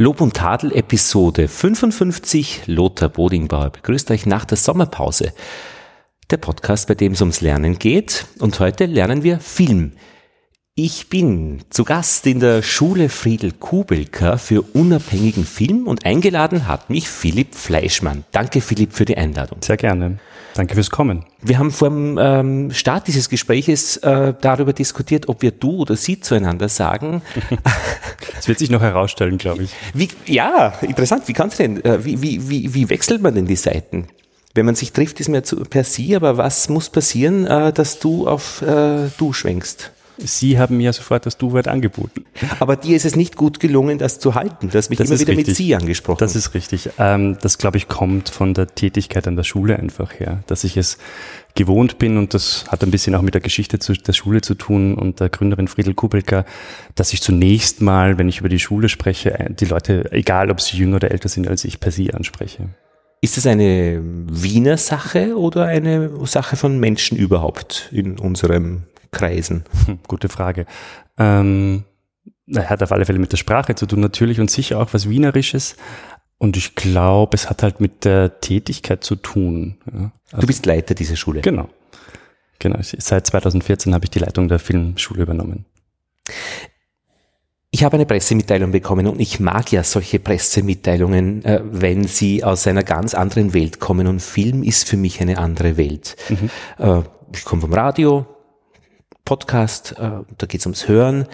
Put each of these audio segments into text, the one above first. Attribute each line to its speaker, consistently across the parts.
Speaker 1: Lob und Tadel Episode 55. Lothar Bodingbauer begrüßt euch nach der Sommerpause. Der Podcast, bei dem es ums Lernen geht. Und heute lernen wir Film. Ich bin zu Gast in der Schule Friedel Kubelka für unabhängigen Film und eingeladen hat mich Philipp Fleischmann. Danke Philipp für die Einladung.
Speaker 2: Sehr gerne. Danke fürs Kommen.
Speaker 1: Wir haben vor dem ähm, Start dieses Gespräches äh, darüber diskutiert, ob wir du oder sie zueinander sagen.
Speaker 2: Das wird sich noch herausstellen, glaube ich.
Speaker 1: Wie, ja, interessant. Wie kannst du denn, äh, wie, wie, wie, wie wechselt man denn die Seiten? Wenn man sich trifft, ist man zu, per sie, aber was muss passieren, äh, dass du auf äh, du schwenkst?
Speaker 2: Sie haben mir sofort das Du-Wort angeboten.
Speaker 1: Aber dir ist es nicht gut gelungen, das zu halten. Du hast mich
Speaker 2: Das
Speaker 1: immer wieder mit
Speaker 2: richtig.
Speaker 1: Sie angesprochen.
Speaker 2: Das ist richtig. Ähm, das, glaube ich, kommt von der Tätigkeit an der Schule einfach her, dass ich es gewohnt bin und das hat ein bisschen auch mit der Geschichte zu, der Schule zu tun und der Gründerin Friedel Kubelka, dass ich zunächst mal, wenn ich über die Schule spreche, äh, die Leute, egal ob sie jünger oder älter sind als ich, per Sie anspreche.
Speaker 1: Ist es eine Wiener Sache oder eine Sache von Menschen überhaupt in unseren Kreisen?
Speaker 2: Gute Frage. Ähm, hat auf alle Fälle mit der Sprache zu tun, natürlich und sicher auch was Wienerisches. Und ich glaube, es hat halt mit der Tätigkeit zu tun. Ja.
Speaker 1: Du bist Leiter dieser Schule.
Speaker 2: Genau. Genau. Seit 2014 habe ich die Leitung der Filmschule übernommen.
Speaker 1: Ich habe eine Pressemitteilung bekommen und ich mag ja solche Pressemitteilungen, äh, wenn sie aus einer ganz anderen Welt kommen und Film ist für mich eine andere Welt. Äh, ich komme vom Radio, Podcast, äh, da geht es ums Hören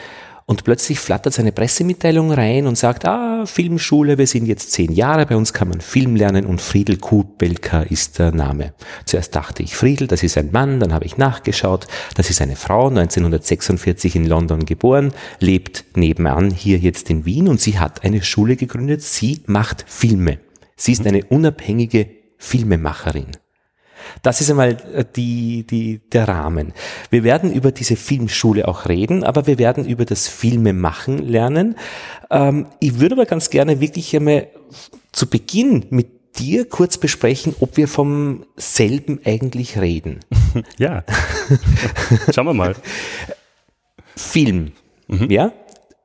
Speaker 1: und plötzlich flattert eine Pressemitteilung rein und sagt, ah, Filmschule, wir sind jetzt zehn Jahre, bei uns kann man Film lernen und Friedel Kubelka ist der Name. Zuerst dachte ich, Friedel, das ist ein Mann, dann habe ich nachgeschaut, das ist eine Frau, 1946 in London geboren, lebt nebenan hier jetzt in Wien und sie hat eine Schule gegründet, sie macht Filme. Sie ist eine unabhängige Filmemacherin. Das ist einmal äh, die, die, der Rahmen. Wir werden über diese Filmschule auch reden, aber wir werden über das Filme machen lernen. Ähm, ich würde aber ganz gerne wirklich einmal zu Beginn mit dir kurz besprechen, ob wir vom selben eigentlich reden.
Speaker 2: Ja. Schauen wir mal.
Speaker 1: Film. Ja?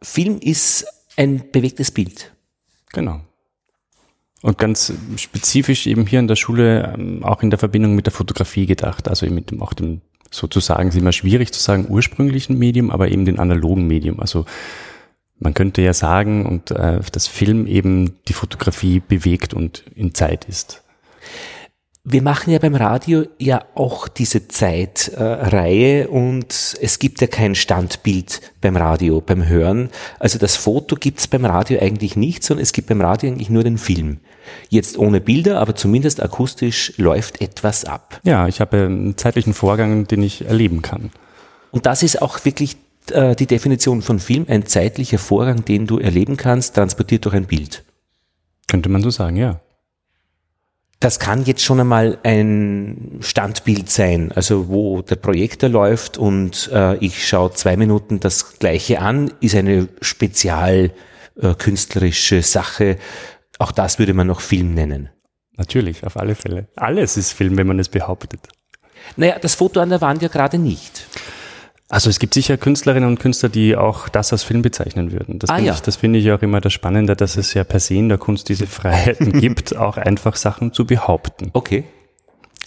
Speaker 1: Film ist ein bewegtes Bild.
Speaker 2: Genau. Und ganz spezifisch eben hier in der Schule ähm, auch in der Verbindung mit der Fotografie gedacht, also eben mit dem, auch dem sozusagen, ist immer schwierig zu sagen, ursprünglichen Medium, aber eben den analogen Medium. Also man könnte ja sagen, und äh, das Film eben die Fotografie bewegt und in Zeit ist.
Speaker 1: Wir machen ja beim Radio ja auch diese Zeitreihe und es gibt ja kein Standbild beim Radio, beim Hören. Also das Foto gibt's beim Radio eigentlich nicht, sondern es gibt beim Radio eigentlich nur den Film. Jetzt ohne Bilder, aber zumindest akustisch läuft etwas ab.
Speaker 2: Ja, ich habe einen zeitlichen Vorgang, den ich erleben kann.
Speaker 1: Und das ist auch wirklich äh, die Definition von Film, ein zeitlicher Vorgang, den du erleben kannst, transportiert durch ein Bild.
Speaker 2: Könnte man so sagen, ja.
Speaker 1: Das kann jetzt schon einmal ein Standbild sein, also wo der Projektor läuft und äh, ich schaue zwei Minuten das gleiche an, ist eine spezial äh, künstlerische Sache. Auch das würde man noch Film nennen.
Speaker 2: Natürlich, auf alle Fälle. Alles ist Film, wenn man es behauptet.
Speaker 1: Naja, das Foto an der Wand ja gerade nicht.
Speaker 2: Also es gibt sicher Künstlerinnen und Künstler, die auch das als Film bezeichnen würden. Das
Speaker 1: Ah,
Speaker 2: finde
Speaker 1: ja.
Speaker 2: ich, das finde ich auch immer das Spannende, dass es ja per se in der Kunst diese Freiheiten gibt, auch einfach Sachen zu behaupten.
Speaker 1: Okay.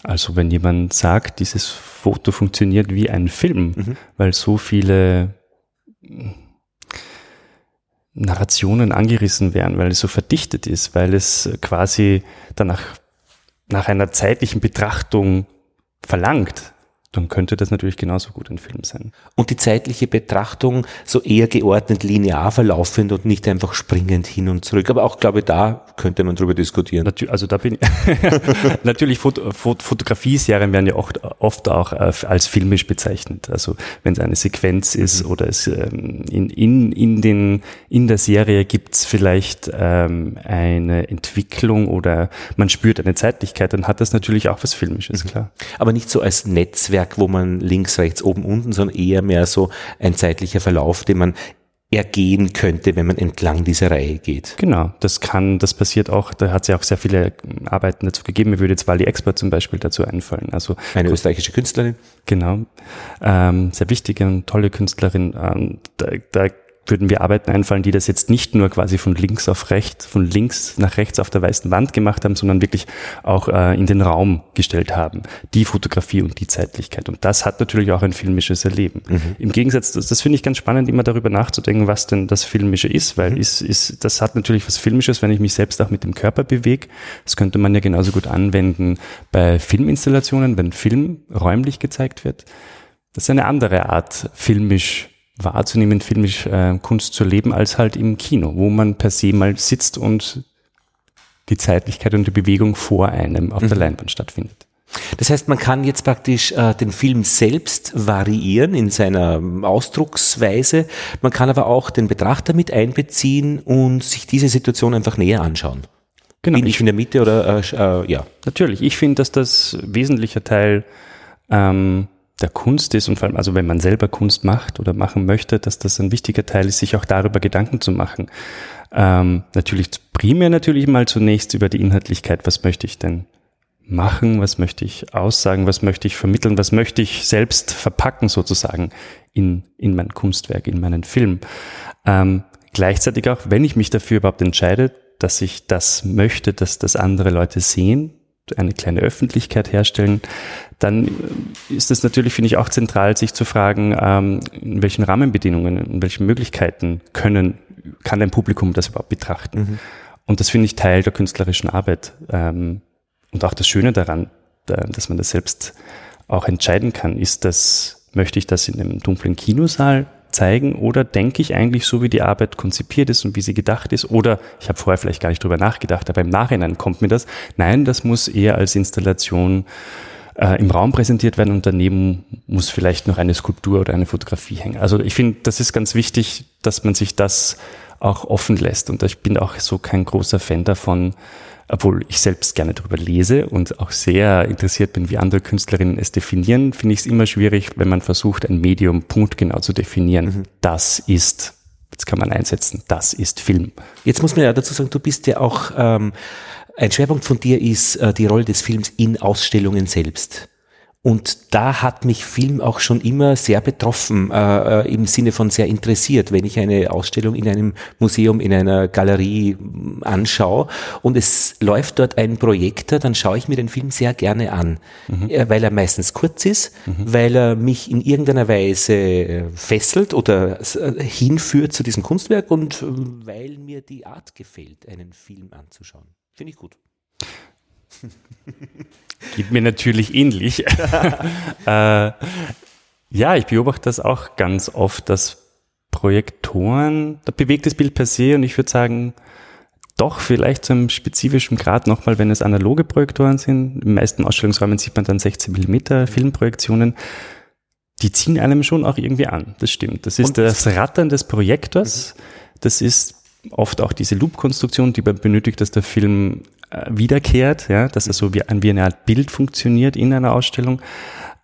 Speaker 2: Also wenn jemand sagt, dieses Foto funktioniert wie ein Film,
Speaker 1: Mhm.
Speaker 2: weil so viele mm, Narrationen angerissen werden, weil es so verdichtet ist, weil es quasi danach nach einer zeitlichen Betrachtung verlangt, dann könnte das natürlich genauso gut ein Film sein.
Speaker 1: Und die zeitliche Betrachtung so eher geordnet linear verlaufend und nicht einfach springend hin und zurück. Aber auch, glaube ich, da könnte man drüber diskutieren.
Speaker 2: Natü also da bin ich natürlich Foto Fot Fotografieserien werden ja oft, oft auch äh, als filmisch bezeichnet. Also wenn es eine Sequenz ist oder es ähm, in, in, in, den, in der Serie gibt es vielleicht ähm, eine Entwicklung oder man spürt eine Zeitlichkeit, dann hat das natürlich auch was Filmisches, klar.
Speaker 1: Aber nicht so als Netzwerk, wo man links, rechts, oben, unten, sondern eher mehr so ein zeitlicher Verlauf, den man ergehen könnte, wenn man entlang dieser Reihe geht.
Speaker 2: Genau, das kann, das passiert auch, da hat es ja auch sehr viele Arbeiten dazu gegeben. Mir würde jetzt Wally Expert zum Beispiel dazu einfallen. Also
Speaker 1: Eine österreichische Künstlerin.
Speaker 2: Genau. Ähm, sehr wichtige und tolle Künstlerin. Ähm, da, da würden mir Arbeiten einfallen, die das jetzt nicht nur quasi von links auf rechts, von links nach rechts auf der weißen Wand gemacht haben, sondern wirklich auch äh, in den Raum gestellt haben. Die Fotografie und die Zeitlichkeit. Und das hat natürlich auch ein filmisches Erleben. Mhm. Im Gegensatz, das, das finde ich ganz spannend, immer darüber nachzudenken, was denn das Filmische ist, weil mhm. ist, ist, das hat natürlich was Filmisches, wenn ich mich selbst auch mit dem Körper bewege. Das könnte man ja genauso gut anwenden bei Filminstallationen, wenn Film räumlich gezeigt wird. Das ist eine andere Art, filmisch wahrzunehmen, filmisch äh, Kunst zu leben, als halt im Kino, wo man per se mal sitzt und die Zeitlichkeit und die Bewegung vor einem auf mhm. der Leinwand stattfindet.
Speaker 1: Das heißt, man kann jetzt praktisch äh, den Film selbst variieren in seiner Ausdrucksweise. Man kann aber auch den Betrachter mit einbeziehen und sich diese Situation einfach näher anschauen.
Speaker 2: Genau. Bin ich in der Mitte oder äh, äh, ja? Natürlich. Ich finde, dass das wesentlicher Teil ähm, der Kunst ist und vor allem, also wenn man selber Kunst macht oder machen möchte, dass das ein wichtiger Teil ist, sich auch darüber Gedanken zu machen. Ähm, natürlich primär natürlich mal zunächst über die Inhaltlichkeit, was möchte ich denn machen, was möchte ich aussagen, was möchte ich vermitteln, was möchte ich selbst verpacken sozusagen in, in mein Kunstwerk, in meinen Film. Ähm, gleichzeitig auch, wenn ich mich dafür überhaupt entscheide, dass ich das möchte, dass das andere Leute sehen, eine kleine Öffentlichkeit herstellen, dann ist es natürlich, finde ich, auch zentral, sich zu fragen, ähm, in welchen Rahmenbedingungen, in welchen Möglichkeiten können, kann ein Publikum das überhaupt betrachten. Mhm. Und das finde ich Teil der künstlerischen Arbeit. Ähm, und auch das Schöne daran, dass man das selbst auch entscheiden kann, ist das, möchte ich das in einem dunklen Kinosaal zeigen oder denke ich eigentlich so, wie die Arbeit konzipiert ist und wie sie gedacht ist oder ich habe vorher vielleicht gar nicht drüber nachgedacht, aber im Nachhinein kommt mir das. Nein, das muss eher als Installation äh, im Raum präsentiert werden und daneben muss vielleicht noch eine Skulptur oder eine Fotografie hängen. Also ich finde, das ist ganz wichtig, dass man sich das auch offen lässt und ich bin auch so kein großer Fan davon, obwohl ich selbst gerne darüber lese und auch sehr interessiert bin, wie andere Künstlerinnen es definieren, finde ich es immer schwierig, wenn man versucht, ein Medium punktgenau zu definieren. Mhm. Das ist, jetzt kann man einsetzen, das ist Film.
Speaker 1: Jetzt muss man ja dazu sagen, du bist ja auch, ähm, ein Schwerpunkt von dir ist äh, die Rolle des Films in Ausstellungen selbst. Und da hat mich Film auch schon immer sehr betroffen, äh, äh, im Sinne von sehr interessiert, wenn ich eine Ausstellung in einem Museum, in einer Galerie mm, anschaue und es läuft dort ein Projektor, dann schaue ich mir den Film sehr gerne an, mhm. äh, weil er meistens kurz ist, mhm. weil er mich in irgendeiner Weise äh, fesselt oder hinführt zu diesem Kunstwerk und weil mir die Art gefällt, einen Film anzuschauen. Finde ich gut.
Speaker 2: Geht mir natürlich ähnlich. äh, ja, ich beobachte das auch ganz oft, dass Projektoren, da bewegt das Bild per se und ich würde sagen, doch vielleicht zu einem spezifischen Grad nochmal, wenn es analoge Projektoren sind. Im meisten Ausstellungsräumen sieht man dann 16 Millimeter Filmprojektionen. Die ziehen einem schon auch irgendwie an. Das stimmt. Das ist und das Rattern des Projektors. Mhm. Das ist oft auch diese Loop-Konstruktion, die man benötigt, dass der Film wiederkehrt, ja, dass er so wie, wie eine Art Bild funktioniert in einer Ausstellung.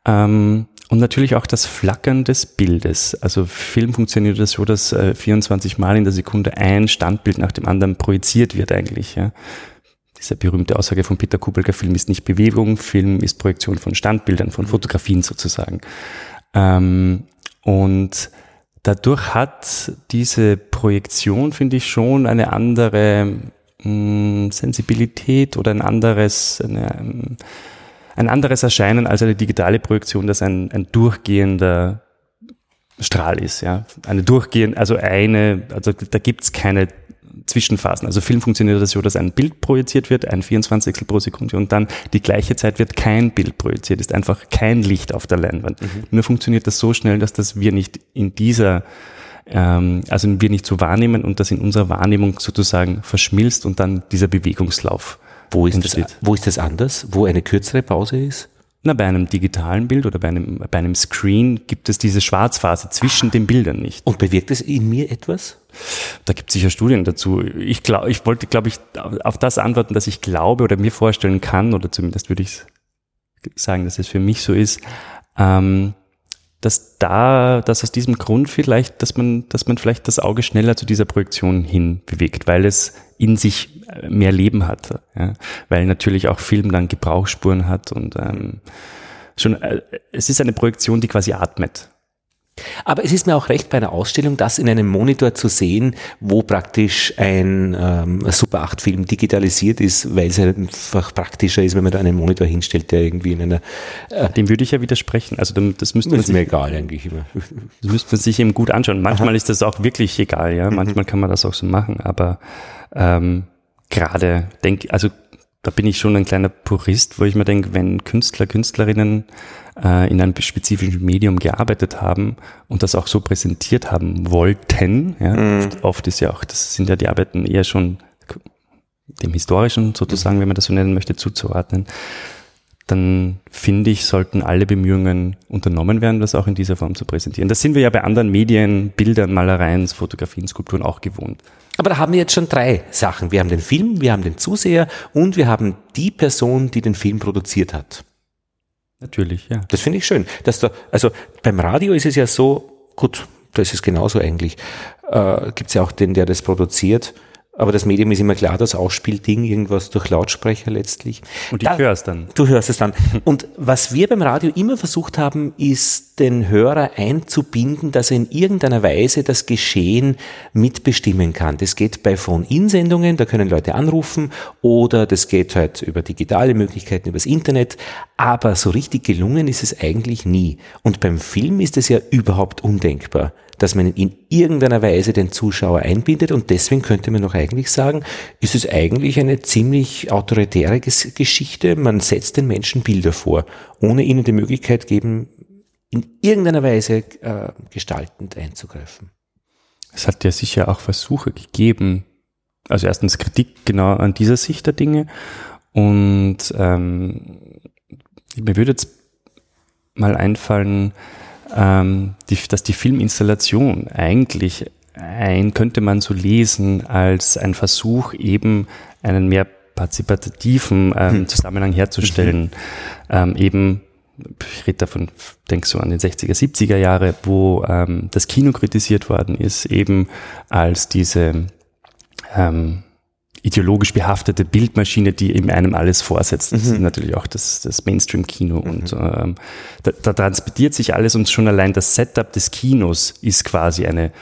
Speaker 2: Ähm, und natürlich auch das Flackern des Bildes. Also Film funktioniert das so, dass äh, 24 Mal in der Sekunde ein Standbild nach dem anderen projiziert wird eigentlich. Ja. Diese berühmte Aussage von Peter Kubelka, Film ist nicht Bewegung, Film ist Projektion von Standbildern, von Fotografien sozusagen. Ähm, und dadurch hat diese Projektion, finde ich, schon eine andere mh, Sensibilität oder ein anderes, eine, ein anderes Erscheinen als eine digitale Projektion, das ein, ein durchgehender Strahl ist, ja. Eine durchgehend, also eine, also da gibt's keine Zwischenphasen. Also Film funktioniert das so, dass ein Bild projiziert wird, ein 24 pro Sekunde und dann die gleiche Zeit wird kein Bild projiziert, ist einfach kein Licht auf der Leinwand. Mhm. Nur funktioniert das so schnell, dass das wir nicht in dieser ähm, also wir nicht so wahrnehmen und das in unserer Wahrnehmung sozusagen verschmilzt und dann dieser Bewegungslauf
Speaker 1: wo ist entsteht. Das, wo ist das anders? Wo eine kürzere Pause ist?
Speaker 2: Na, bei einem digitalen Bild oder bei einem, bei einem Screen gibt es diese Schwarzphase zwischen den Bildern nicht.
Speaker 1: Und bewirkt es in mir etwas?
Speaker 2: Da gibt es sicher Studien dazu. Ich, glaub, ich wollte, glaube ich, auf das antworten, dass ich glaube oder mir vorstellen kann, oder zumindest würde ich sagen, dass es für mich so ist, ähm, dass da, dass aus diesem Grund vielleicht, dass man, dass man vielleicht das Auge schneller zu dieser Projektion hin bewegt, weil es in sich äh, mehr Leben hat, ja? weil natürlich auch Film dann Gebrauchsspuren hat und ähm, schon, äh, es ist eine Projektion, die quasi atmet.
Speaker 1: Aber es ist mir auch recht bei einer Ausstellung, das in einem Monitor zu sehen, wo praktisch ein ähm, Super 8 Film digitalisiert ist, weil es einfach praktischer ist, wenn man da einen Monitor hinstellt, der irgendwie in einer...
Speaker 2: Äh Dem würde ich ja widersprechen. Also das müsste man
Speaker 1: ist sich, mir egal eigentlich immer.
Speaker 2: Das müsste man sich eben gut anschauen. Manchmal Aha. ist das auch wirklich egal, ja. Mhm. Manchmal mhm. kann man das auch so machen, aber ähm, gerade denke, also da bin ich schon ein kleiner Purist, wo ich mir denke, wenn Künstler, Künstlerinnen äh, in einem spezifischen Medium gearbeitet haben und das auch so präsentiert haben wollten, ja, mhm. oft, oft, ist ja auch, das sind ja die Arbeiten eher schon dem Historischen sozusagen, mhm. wenn man das so nennen möchte, zuzuordnen, dann finde ich, sollten alle Bemühungen unternommen werden, das auch in dieser Form zu präsentieren. Das sind wir ja bei anderen Medien, Bildern, Malereien, Fotografien, Skulpturen auch gewohnt.
Speaker 1: Aber da haben wir jetzt schon drei Sachen. Wir haben den Film, wir haben den Zuseher und wir haben die Person, die den Film produziert hat.
Speaker 2: Natürlich, ja.
Speaker 1: Das finde ich schön. Dass da, also beim Radio ist es ja so, gut, das ist genauso eigentlich. Äh, Gibt es ja auch den, der das produziert. Aber das Medium ist immer klar, das Ausspielding, irgendwas durch Lautsprecher letztlich.
Speaker 2: Und ich höre es dann.
Speaker 1: Du hörst es dann. Und was wir beim Radio immer versucht haben, ist den Hörer einzubinden, dass er in irgendeiner Weise das Geschehen mitbestimmen kann. Das geht bei Phone-In-Sendungen, da können Leute anrufen oder das geht halt über digitale Möglichkeiten, übers Internet. Aber so richtig gelungen ist es eigentlich nie. Und beim Film ist es ja überhaupt undenkbar dass man in irgendeiner Weise den Zuschauer einbindet und deswegen könnte man noch eigentlich sagen, ist es eigentlich eine ziemlich autoritäre Geschichte. Man setzt den Menschen Bilder vor, ohne ihnen die Möglichkeit geben, in irgendeiner Weise äh, gestaltend einzugreifen.
Speaker 2: Es hat ja sicher auch Versuche gegeben, also erstens Kritik genau an dieser Sicht der Dinge und ähm, mir würde jetzt mal einfallen, ähm, die, dass die Filminstallation eigentlich ein, könnte man so lesen, als ein Versuch eben einen mehr partizipativen ähm, hm. Zusammenhang herzustellen. Mhm. Ähm, eben, ich rede davon, denke so an den 60er, 70er Jahre, wo ähm, das Kino kritisiert worden ist, eben als diese ähm, ideologisch behaftete Bildmaschine, die eben einem alles vorsetzt. Das mhm. ist natürlich auch das, das Mainstream-Kino. Mhm. Und ähm, da, da transportiert sich alles und schon allein das Setup des Kinos ist quasi eine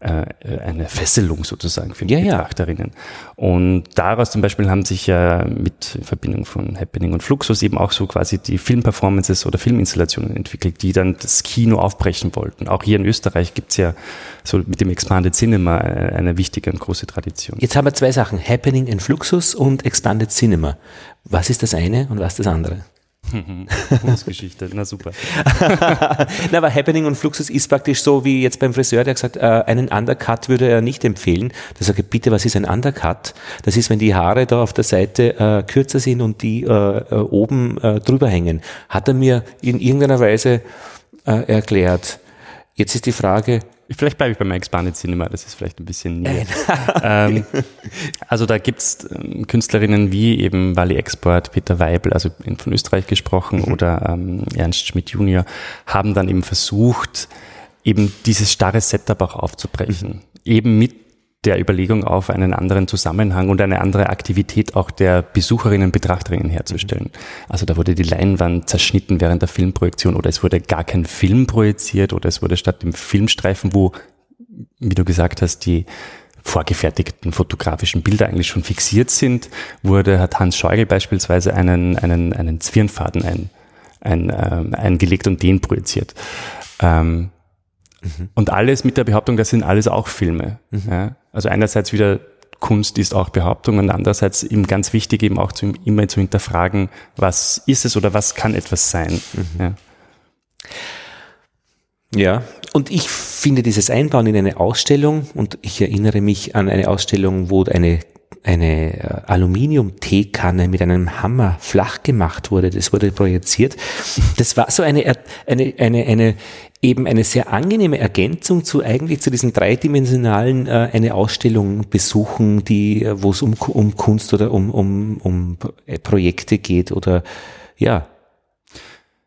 Speaker 2: äh, eine Fesselung sozusagen für die ja, Betrachterinnen. Ja. Und daraus zum Beispiel haben sich ja mit in Verbindung von Happening und Fluxus eben auch so quasi die Filmperformances oder Filminstallationen entwickelt, die dann das Kino aufbrechen wollten. Auch hier in Österreich gibt's ja so mit dem Expanded Cinema äh, eine wichtige und große Tradition.
Speaker 1: Jetzt haben wir zwei Sachen, Happening in Fluxus und Expanded Cinema. Was ist das eine und was das andere?
Speaker 2: Kunstgeschichte, na super.
Speaker 1: na, aber Happening und Fluxus ist praktisch so wie jetzt beim Friseur, der gesagt, äh, einen Undercut würde er nicht empfehlen. Da sage ich, bitte, was ist ein Undercut? Das ist, wenn die Haare da auf der Seite äh, kürzer sind und die äh, äh oben äh, drüber hängen. Hat er mir in irgendeiner Weise äh, erklärt. Jetzt ist die Frage,
Speaker 2: Vielleicht bleibe ich beim Expanded Cinema, das ist vielleicht ein bisschen näher. ähm, also da gibt's ähm, Künstlerinnen wie eben Wally Export, Peter Weibel, also von Österreich gesprochen, mhm. oder ähm, Ernst Schmidt Junior, haben dann eben versucht, eben dieses starre Setup auch aufzubrechen. Mhm. Eben mit der Überlegung auf einen anderen Zusammenhang und eine andere Aktivität auch der Besucherinnen, Betrachterinnen herzustellen. Mhm. Also da wurde die Leinwand zerschnitten während der Filmprojektion oder es wurde gar kein Film projiziert oder es wurde statt dem Filmstreifen, wo, wie du gesagt hast, die vorgefertigten fotografischen Bilder eigentlich schon fixiert sind, wurde, hat Hans Scheugel beispielsweise einen, einen, einen Zwirnfaden ein, ein, ähm, eingelegt und den projiziert. Ähm, Mhm. Und alles mit der Behauptung, das sind alles auch Filme. Mhm. Ja? Also einerseits wieder Kunst ist auch Behauptung und andererseits eben ganz wichtig eben auch zu, immer zu hinterfragen, was ist es oder was kann etwas sein. Mhm. Ja.
Speaker 1: ja, und ich finde dieses Einbauen in eine Ausstellung und ich erinnere mich an eine Ausstellung, wo eine eine äh, Aluminium-Teekanne mit einem Hammer flach gemacht wurde. Das wurde projiziert. Das war so eine, eine, eine, eine eben eine sehr angenehme Ergänzung zu eigentlich zu diesen dreidimensionalen äh, eine Ausstellung besuchen, die äh, wo es um, um Kunst oder um, um, um Projekte geht oder ja.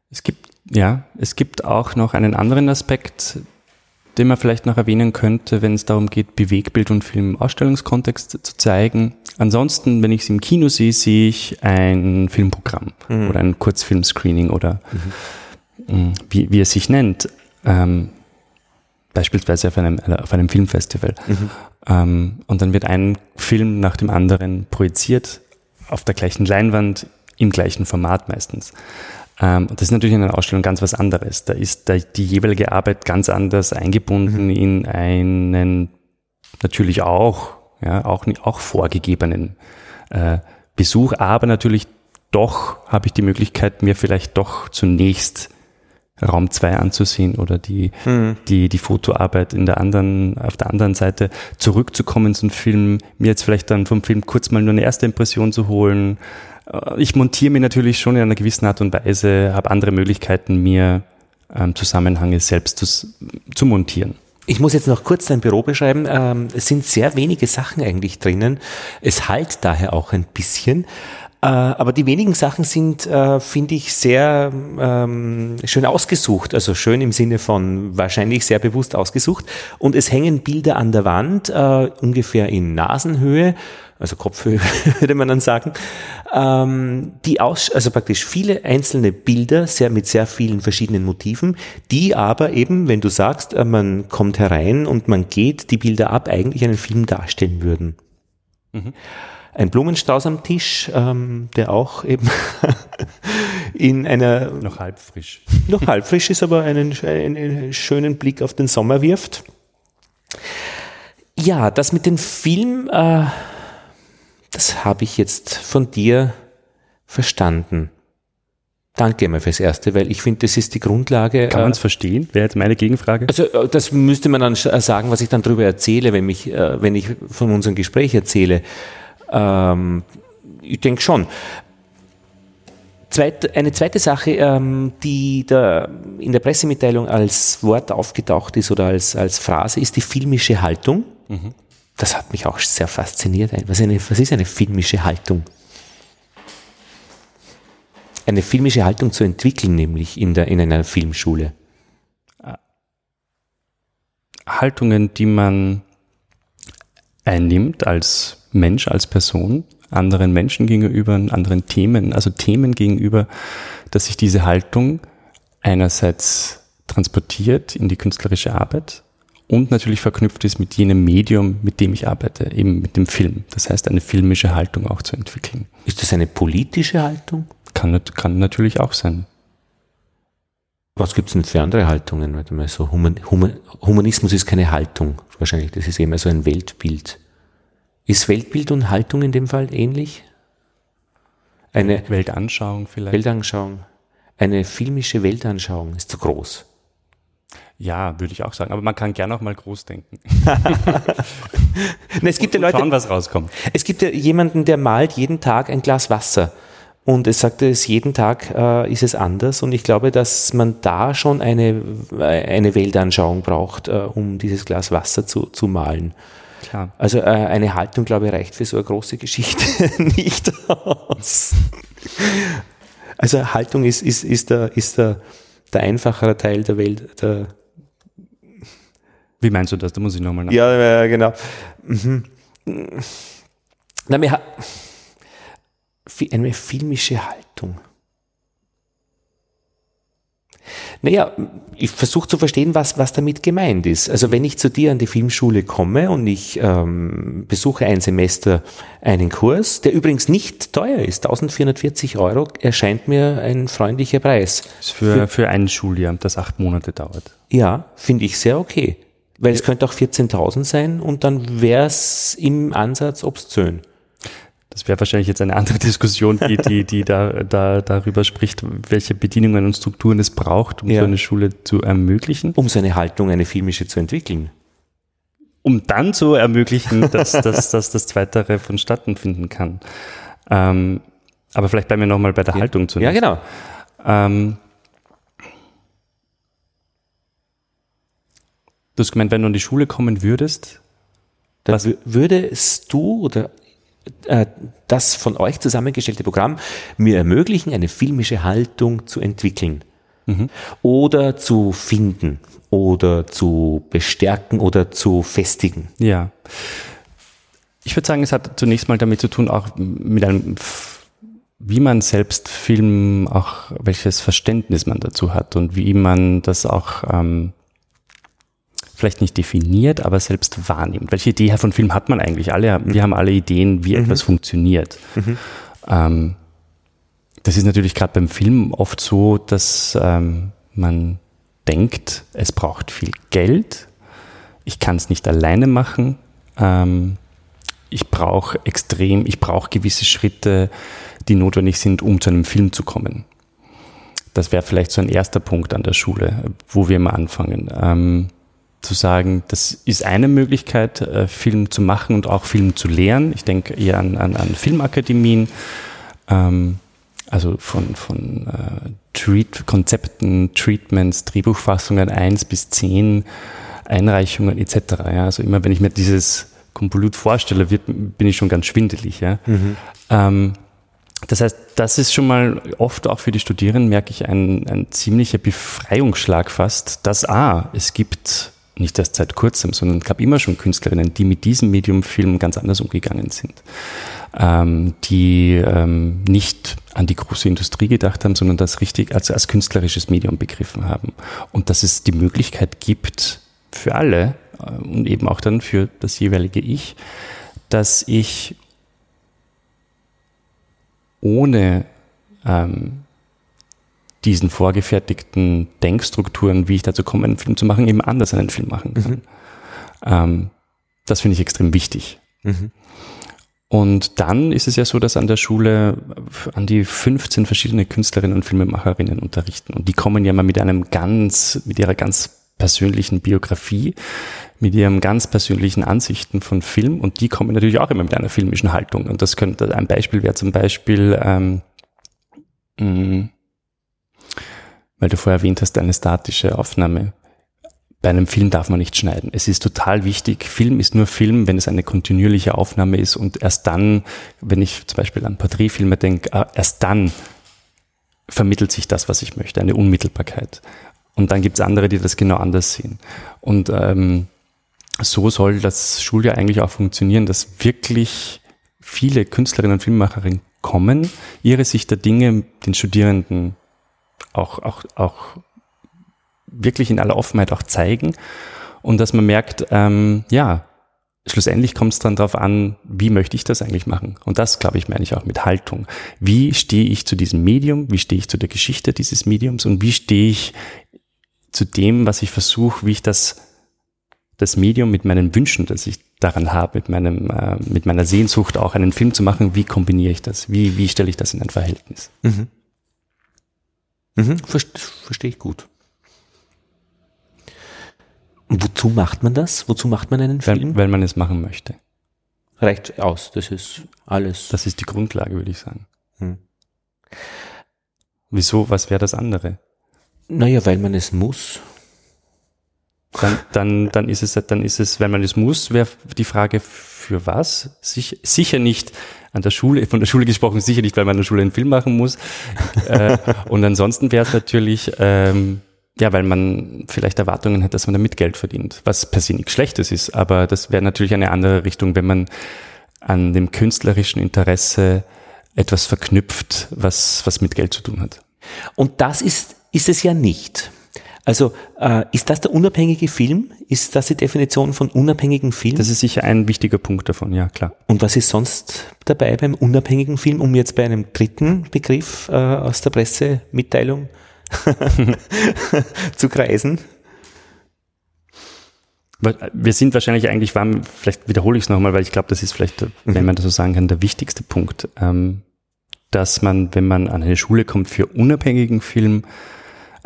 Speaker 2: Es gibt ja, es gibt auch noch einen anderen Aspekt, den man vielleicht noch erwähnen könnte, wenn es darum geht, Bewegbild und Film im Ausstellungskontext zu zeigen. Ansonsten, wenn ich es im Kino sehe, sehe ich ein Filmprogramm mhm. oder ein Kurzfilmscreening oder mhm. wie, wie es sich nennt. Ähm, beispielsweise auf einem, auf einem Filmfestival. Mhm. Ähm, und dann wird ein Film nach dem anderen projiziert, auf der gleichen Leinwand, im gleichen Format meistens. Ähm, und das ist natürlich in einer Ausstellung ganz was anderes. Da ist da die jeweilige Arbeit ganz anders eingebunden mhm. in einen natürlich auch, ja, auch, auch vorgegebenen äh, Besuch, aber natürlich doch habe ich die Möglichkeit, mir vielleicht doch zunächst Raum 2 anzusehen oder die, mhm. die, die Fotoarbeit in der anderen, auf der anderen Seite zurückzukommen zum Film, mir jetzt vielleicht dann vom Film kurz mal nur eine erste Impression zu holen. Äh, ich montiere mir natürlich schon in einer gewissen Art und Weise, habe andere Möglichkeiten, mir ähm, Zusammenhänge selbst zu, zu montieren.
Speaker 1: Ich muss jetzt noch kurz dein Büro beschreiben. Ähm, es sind sehr wenige Sachen eigentlich drinnen. Es halt daher auch ein bisschen. Äh, aber die wenigen Sachen sind, äh, finde ich, sehr ähm, schön ausgesucht. Also schön im Sinne von wahrscheinlich sehr bewusst ausgesucht. Und es hängen Bilder an der Wand, äh, ungefähr in Nasenhöhe, also Kopfhöhe würde man dann sagen, ähm, die aus, also praktisch viele einzelne Bilder sehr, mit sehr vielen verschiedenen Motiven, die aber eben, wenn du sagst, äh, man kommt herein und man geht die Bilder ab, eigentlich einen Film darstellen würden. Mhm ein Blumenstrauß am Tisch, ähm, der auch eben in einer
Speaker 2: noch halb frisch,
Speaker 1: noch halb frisch ist, aber einen, einen schönen Blick auf den Sommer wirft. Ja, das mit dem Film, äh, das habe ich jetzt von dir verstanden. Danke mal fürs Erste, weil ich finde, das ist die Grundlage.
Speaker 2: Kann man es äh, verstehen? Wäre jetzt meine Gegenfrage.
Speaker 1: Also äh, das müsste man dann äh, sagen, was ich dann darüber erzähle, wenn, mich, äh, wenn ich von unserem Gespräch erzähle. Ähm, ich denke schon. Zweit, eine zweite Sache, ähm, die da in der Pressemitteilung als Wort aufgetaucht ist oder als, als Phrase, ist die filmische Haltung. Mhm. Das hat mich auch sehr fasziniert. Was, eine, was ist eine filmische Haltung? Eine filmische Haltung zu entwickeln, nämlich in, der, in einer Filmschule.
Speaker 2: Haltungen, die man einnimmt als Mensch, als Person, anderen Menschen gegenüber, anderen Themen, also Themen gegenüber, dass sich diese Haltung einerseits transportiert in die künstlerische Arbeit und natürlich verknüpft ist mit jenem Medium, mit dem ich arbeite, eben mit dem Film. Das heißt, eine filmische Haltung auch zu entwickeln.
Speaker 1: Ist das eine politische Haltung?
Speaker 2: Kann, kann natürlich auch sein.
Speaker 1: Was gibt es denn für andere Haltungen? Warte mal, so Human, Human, Humanismus ist keine Haltung, wahrscheinlich. Das ist eben so ein Weltbild. Ist Weltbild und Haltung in dem Fall ähnlich?
Speaker 2: Eine Weltanschauung vielleicht.
Speaker 1: Weltanschauung. Eine filmische Weltanschauung ist zu groß.
Speaker 2: Ja, würde ich auch sagen. Aber man kann gerne auch mal groß denken.
Speaker 1: es gibt ja Leute,
Speaker 2: schauen, was rauskommt.
Speaker 1: Es gibt ja jemanden, der malt jeden Tag ein Glas Wasser. Und es sagt, es jeden Tag äh, ist es anders. Und ich glaube, dass man da schon eine, äh, eine Weltanschauung braucht, äh, um dieses Glas Wasser zu, zu malen. Klar. Also äh, eine Haltung, glaube ich, reicht für so eine große Geschichte nicht aus. Also Haltung ist, ist, ist, der, ist der, der einfachere Teil der Welt. Der
Speaker 2: Wie meinst du das? Da muss ich nochmal
Speaker 1: nach. Ja, genau. Mhm. Na, wir eine filmische Haltung. Naja, ich versuche zu verstehen, was, was damit gemeint ist. Also wenn ich zu dir an die Filmschule komme und ich ähm, besuche ein Semester einen Kurs, der übrigens nicht teuer ist, 1440 Euro, erscheint mir ein freundlicher Preis.
Speaker 2: Für, für, für ein Schuljahr, das acht Monate dauert.
Speaker 1: Ja, finde ich sehr okay. Weil es könnte auch 14.000 sein und dann wäre es im Ansatz obszön.
Speaker 2: Das wäre wahrscheinlich jetzt eine andere Diskussion, die, die, die da, da darüber spricht, welche Bedienungen und Strukturen es braucht, um ja. so eine Schule zu ermöglichen.
Speaker 1: Um so eine Haltung, eine filmische zu entwickeln.
Speaker 2: Um dann zu ermöglichen, dass, dass, dass das Zweitere vonstatten finden kann. Ähm, aber vielleicht bleiben wir nochmal bei der
Speaker 1: ja.
Speaker 2: Haltung
Speaker 1: zunächst. Ja, genau. Ähm,
Speaker 2: du hast gemeint, wenn du an die Schule kommen würdest,
Speaker 1: dann würdest du oder das von euch zusammengestellte Programm mir ermöglichen, eine filmische Haltung zu entwickeln mhm. oder zu finden oder zu bestärken oder zu festigen.
Speaker 2: Ja. Ich würde sagen, es hat zunächst mal damit zu tun, auch mit einem, wie man selbst Film, auch welches Verständnis man dazu hat und wie man das auch ähm, vielleicht nicht definiert, aber selbst wahrnimmt. Welche Idee von Film hat man eigentlich? Alle, wir haben alle Ideen, wie mhm. etwas funktioniert. Mhm. Ähm, das ist natürlich gerade beim Film oft so, dass ähm, man denkt, es braucht viel Geld, ich kann es nicht alleine machen, ähm, ich brauche extrem, ich brauche gewisse Schritte, die notwendig sind, um zu einem Film zu kommen. Das wäre vielleicht so ein erster Punkt an der Schule, wo wir mal anfangen. Ähm, zu sagen, das ist eine Möglichkeit, äh, Film zu machen und auch Film zu lehren. Ich denke eher an, an, an Filmakademien, ähm, also von, von äh, Treat Konzepten, Treatments, Drehbuchfassungen eins bis zehn Einreichungen etc. Ja. Also immer wenn ich mir dieses Konvolut vorstelle, wird, bin ich schon ganz schwindelig. Ja. Mhm. Ähm, das heißt, das ist schon mal oft auch für die Studierenden, merke ich, ein, ein ziemlicher Befreiungsschlag fast, dass, ah, es gibt nicht erst seit kurzem, sondern es gab immer schon Künstlerinnen, die mit diesem Medium Film ganz anders umgegangen sind. Ähm, die ähm, nicht an die große Industrie gedacht haben, sondern das richtig als, als künstlerisches Medium begriffen haben. Und dass es die Möglichkeit gibt für alle äh, und eben auch dann für das jeweilige Ich, dass ich ohne ähm, diesen vorgefertigten Denkstrukturen, wie ich dazu komme, einen Film zu machen, eben anders einen Film machen kann. Mhm. Ähm, das finde ich extrem wichtig. Mhm. Und dann ist es ja so, dass an der Schule an die 15 verschiedene Künstlerinnen und Filmemacherinnen unterrichten. Und die kommen ja mal mit einem ganz, mit ihrer ganz persönlichen Biografie, mit ihren ganz persönlichen Ansichten von Film. Und die kommen natürlich auch immer mit einer filmischen Haltung. Und das könnte, ein Beispiel wäre zum Beispiel, ähm, mh, mm, weil du vorher erwähnt hast, eine statische Aufnahme. Bei einem Film darf man nicht schneiden. Es ist total wichtig. Film ist nur Film, wenn es eine kontinuierliche Aufnahme ist und erst dann, wenn ich zum Beispiel an Porträtfilme denke, ah, erst dann vermittelt sich das, was ich möchte, eine Unmittelbarkeit. Und dann gibt es andere, die das genau anders sehen. Und ähm, so soll das Schuljahr eigentlich auch funktionieren, dass wirklich viele Künstlerinnen und Filmemacherinnen kommen, ihre Sicht der Dinge den Studierenden auch, auch, auch wirklich in aller Offenheit auch zeigen und dass man merkt, ähm, ja, schlussendlich kommt es dann darauf an, wie möchte ich das eigentlich machen? Und das, glaube ich, meine ich auch mit Haltung. Wie stehe ich zu diesem Medium? Wie stehe ich zu der Geschichte dieses Mediums? Und wie stehe ich zu dem, was ich versuche, wie ich das, das Medium mit meinen Wünschen, das ich daran habe, mit meinem, äh, mit meiner Sehnsucht auch einen Film zu machen, wie kombiniere ich das? Wie, wie stelle ich das in ein Verhältnis? Mhm.
Speaker 1: Mhm, verstehe ich gut. Und wozu macht man das? Wozu macht man einen
Speaker 2: Film? Weil, weil man es machen möchte.
Speaker 1: Reicht aus, das ist alles.
Speaker 2: Das ist die Grundlage, würde ich sagen. Hm. Wieso, was wäre das andere?
Speaker 1: Naja, weil man es muss.
Speaker 2: Dann, dann, dann ist es, dann ist es, wenn man es muss, wäre die Frage, für was? Sich, sicher nicht, an der Schule, von der Schule gesprochen, sicher nicht, weil man an der Schule einen Film machen muss. äh, und ansonsten wäre es natürlich, ähm, ja, weil man vielleicht Erwartungen hat, dass man damit Geld verdient, was per se nichts Schlechtes ist, aber das wäre natürlich eine andere Richtung, wenn man an dem künstlerischen Interesse etwas verknüpft, was, was mit Geld zu tun hat.
Speaker 1: Und das ist, ist es ja nicht. Also äh, ist das der unabhängige Film? Ist das die Definition von unabhängigen Film?
Speaker 2: Das ist sicher ein wichtiger Punkt davon, ja klar.
Speaker 1: Und was ist sonst dabei beim unabhängigen Film, um jetzt bei einem dritten Begriff äh, aus der Pressemitteilung zu kreisen?
Speaker 2: Wir sind wahrscheinlich eigentlich warm, vielleicht wiederhole ich es nochmal, weil ich glaube, das ist vielleicht, mhm. wenn man das so sagen kann, der wichtigste Punkt, ähm, dass man, wenn man an eine Schule kommt für unabhängigen Film,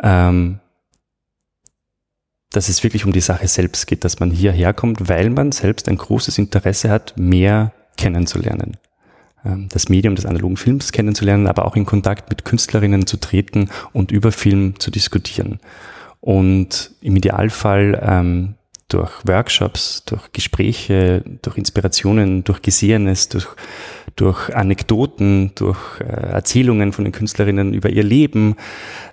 Speaker 2: ähm, dass es wirklich um die Sache selbst geht, dass man hierher kommt, weil man selbst ein großes Interesse hat, mehr kennenzulernen. Ähm, das Medium des analogen Films kennenzulernen, aber auch in Kontakt mit Künstlerinnen zu treten und über Film zu diskutieren. Und im Idealfall ähm, durch Workshops, durch Gespräche, durch Inspirationen, durch Gesehenes, durch, durch Anekdoten, durch äh, Erzählungen von den Künstlerinnen über ihr Leben,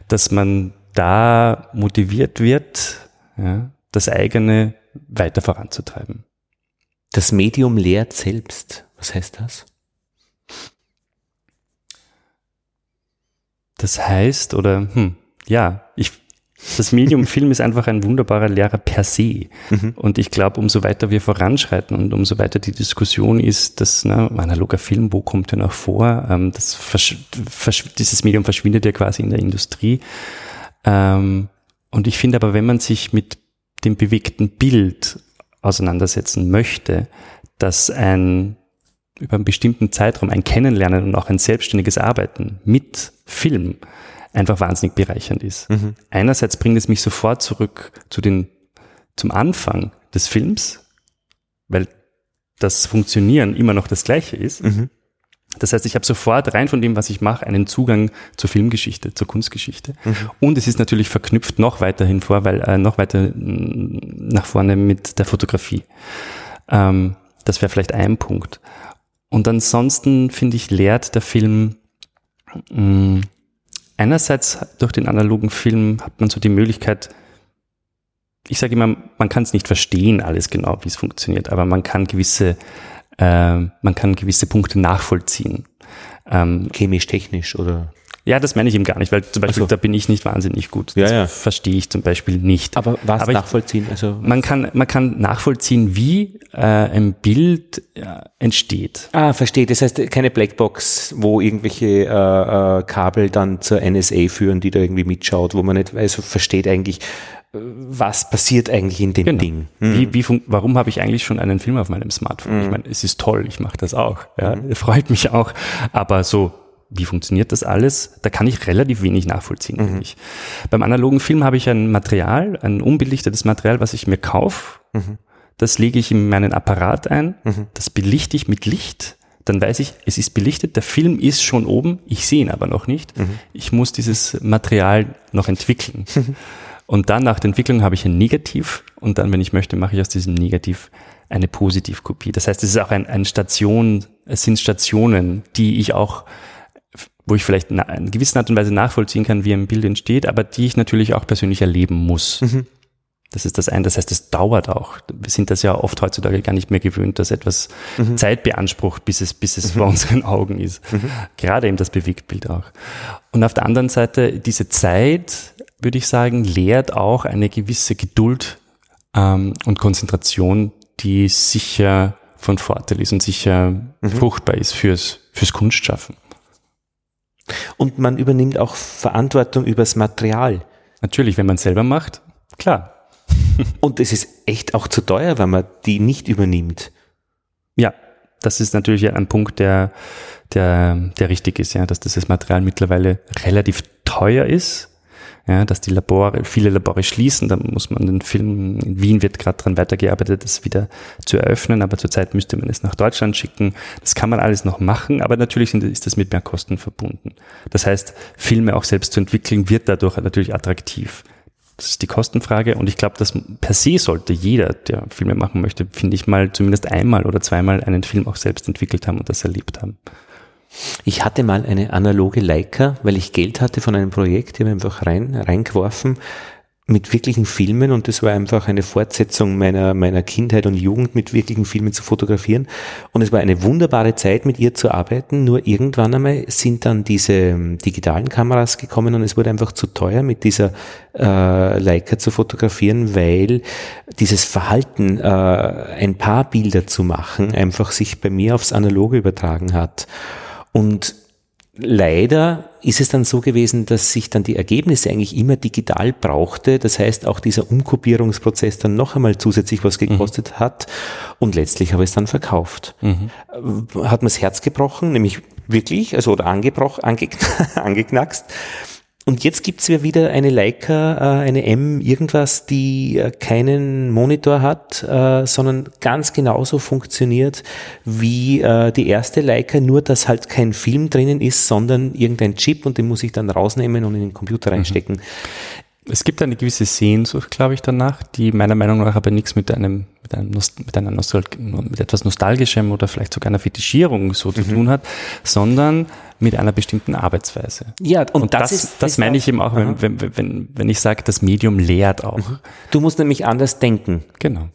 Speaker 2: dass man da motiviert wird, ja, das eigene weiter voranzutreiben.
Speaker 1: Das Medium lehrt selbst. Was heißt das?
Speaker 2: Das heißt, oder hm, ja, ich Das Medium Film ist einfach ein wunderbarer Lehrer per se. Mhm. Und ich glaube, umso weiter wir voranschreiten und umso weiter die Diskussion ist, dass ne, analoger Film, wo kommt der noch vor? Ähm, das dieses Medium verschwindet ja quasi in der Industrie. Ähm, und ich finde aber, wenn man sich mit dem bewegten Bild auseinandersetzen möchte, dass ein über einen bestimmten Zeitraum ein Kennenlernen und auch ein selbstständiges Arbeiten mit Film einfach wahnsinnig bereichernd ist. Mhm. Einerseits bringt es mich sofort zurück zu den, zum Anfang des Films, weil das Funktionieren immer noch das gleiche ist. Mhm. Das heißt, ich habe sofort rein von dem, was ich mache, einen Zugang zur Filmgeschichte, zur Kunstgeschichte. Mhm. Und es ist natürlich verknüpft noch weiterhin vor, weil äh, noch weiter nach vorne mit der Fotografie. Ähm, das wäre vielleicht ein Punkt. Und ansonsten finde ich lehrt der Film mh, einerseits durch den analogen Film hat man so die Möglichkeit, ich sage immer, man kann es nicht verstehen, alles genau, wie es funktioniert, aber man kann gewisse, äh, man kann gewisse Punkte nachvollziehen.
Speaker 1: Ähm, Chemisch, technisch oder?
Speaker 2: Ja, das meine ich eben gar nicht, weil zum Beispiel, also. da bin ich nicht wahnsinnig gut.
Speaker 1: Das ja, ja.
Speaker 2: verstehe ich zum Beispiel nicht.
Speaker 1: Aber was Aber nachvollziehen?
Speaker 2: also man kann, man kann nachvollziehen, wie äh, ein Bild äh, entsteht.
Speaker 1: Ah, verstehe. Das heißt, keine Blackbox, wo irgendwelche äh, äh, Kabel dann zur NSA führen, die da irgendwie mitschaut, wo man nicht also versteht eigentlich, was passiert eigentlich in dem genau. Ding?
Speaker 2: Hm. Wie, wie warum habe ich eigentlich schon einen Film auf meinem Smartphone? Hm. Ich meine, es ist toll, ich mache das auch. Ja, hm. Freut mich auch. Aber so wie funktioniert das alles? Da kann ich relativ wenig nachvollziehen. Mhm. Beim analogen Film habe ich ein Material, ein unbelichtetes Material, was ich mir kaufe. Mhm. Das lege ich in meinen Apparat ein. Mhm. Das belichte ich mit Licht. Dann weiß ich, es ist belichtet. Der Film ist schon oben. Ich sehe ihn aber noch nicht. Mhm. Ich muss dieses Material noch entwickeln. Und dann nach der Entwicklung habe ich ein Negativ. Und dann, wenn ich möchte, mache ich aus diesem Negativ eine Positivkopie. Das heißt, es ist auch ein, ein Station, es sind Stationen, die ich auch wo ich vielleicht in gewisser Art und Weise nachvollziehen kann, wie ein Bild entsteht, aber die ich natürlich auch persönlich erleben muss. Mhm. Das ist das eine. Das heißt, es dauert auch. Wir sind das ja oft heutzutage gar nicht mehr gewöhnt, dass etwas mhm. Zeit beansprucht, bis es, bis es mhm. vor unseren Augen ist. Mhm. Gerade eben das Bewegtbild auch. Und auf der anderen Seite, diese Zeit, würde ich sagen, lehrt auch eine gewisse Geduld ähm, und Konzentration, die sicher von Vorteil ist und sicher mhm. fruchtbar ist fürs, fürs Kunstschaffen.
Speaker 1: Und man übernimmt auch Verantwortung übers Material.
Speaker 2: Natürlich, wenn man es selber macht, klar.
Speaker 1: Und es ist echt auch zu teuer, wenn man die nicht übernimmt.
Speaker 2: Ja, das ist natürlich ein Punkt, der, der, der richtig ist, ja, dass dieses Material mittlerweile relativ teuer ist ja, dass die Labore, viele Labore schließen, dann muss man den Film, in Wien wird gerade dran weitergearbeitet, das wieder zu eröffnen, aber zurzeit müsste man es nach Deutschland schicken. Das kann man alles noch machen, aber natürlich sind, ist das mit mehr Kosten verbunden. Das heißt, Filme auch selbst zu entwickeln, wird dadurch natürlich attraktiv. Das ist die Kostenfrage und ich glaube, dass per se sollte jeder, der Filme machen möchte, finde ich mal zumindest einmal oder zweimal einen Film auch selbst entwickelt haben und das erlebt haben.
Speaker 1: Ich hatte mal eine analoge Leica, weil ich Geld hatte von einem Projekt, die habe einfach rein, reingeworfen mit wirklichen Filmen und das war einfach eine Fortsetzung meiner, meiner Kindheit und Jugend mit wirklichen Filmen zu fotografieren und es war eine wunderbare Zeit mit ihr zu arbeiten, nur irgendwann einmal sind dann diese ähm, digitalen Kameras gekommen und es wurde einfach zu teuer mit dieser äh, Leica zu fotografieren, weil dieses Verhalten, äh, ein paar Bilder zu machen, einfach sich bei mir aufs Analoge übertragen hat. Und leider ist es dann so gewesen, dass sich dann die Ergebnisse eigentlich immer digital brauchte. Das heißt, auch dieser Umkopierungsprozess dann noch einmal zusätzlich was gekostet mhm. hat. Und letztlich habe ich es dann verkauft. Mhm. Hat mir das Herz gebrochen, nämlich wirklich, also oder angebrochen, ange, angeknackst. Und jetzt gibt's ja wieder eine Leica, äh, eine M irgendwas, die äh, keinen Monitor hat, äh, sondern ganz genauso funktioniert wie die erste Leica, nur dass halt kein Film drinnen ist, sondern irgendein Chip und den muss ich dann rausnehmen und in den Computer mhm.
Speaker 2: Es gibt eine gewisse Sehnsucht, glaube ich, danach, die meiner Meinung nach aber nichts mit einem, mit einem mit einer Nostal mit etwas Nostalgischem oder vielleicht sogar einer Fetischierung so mhm. zu tun hat, sondern mit einer bestimmten Arbeitsweise.
Speaker 1: Ja, und, und das, das,
Speaker 2: ist, das meine ich eben auch, wenn, wenn, wenn, wenn ich sage, das Medium lehrt auch. Mhm.
Speaker 1: Du musst nämlich anders denken.
Speaker 2: Genau.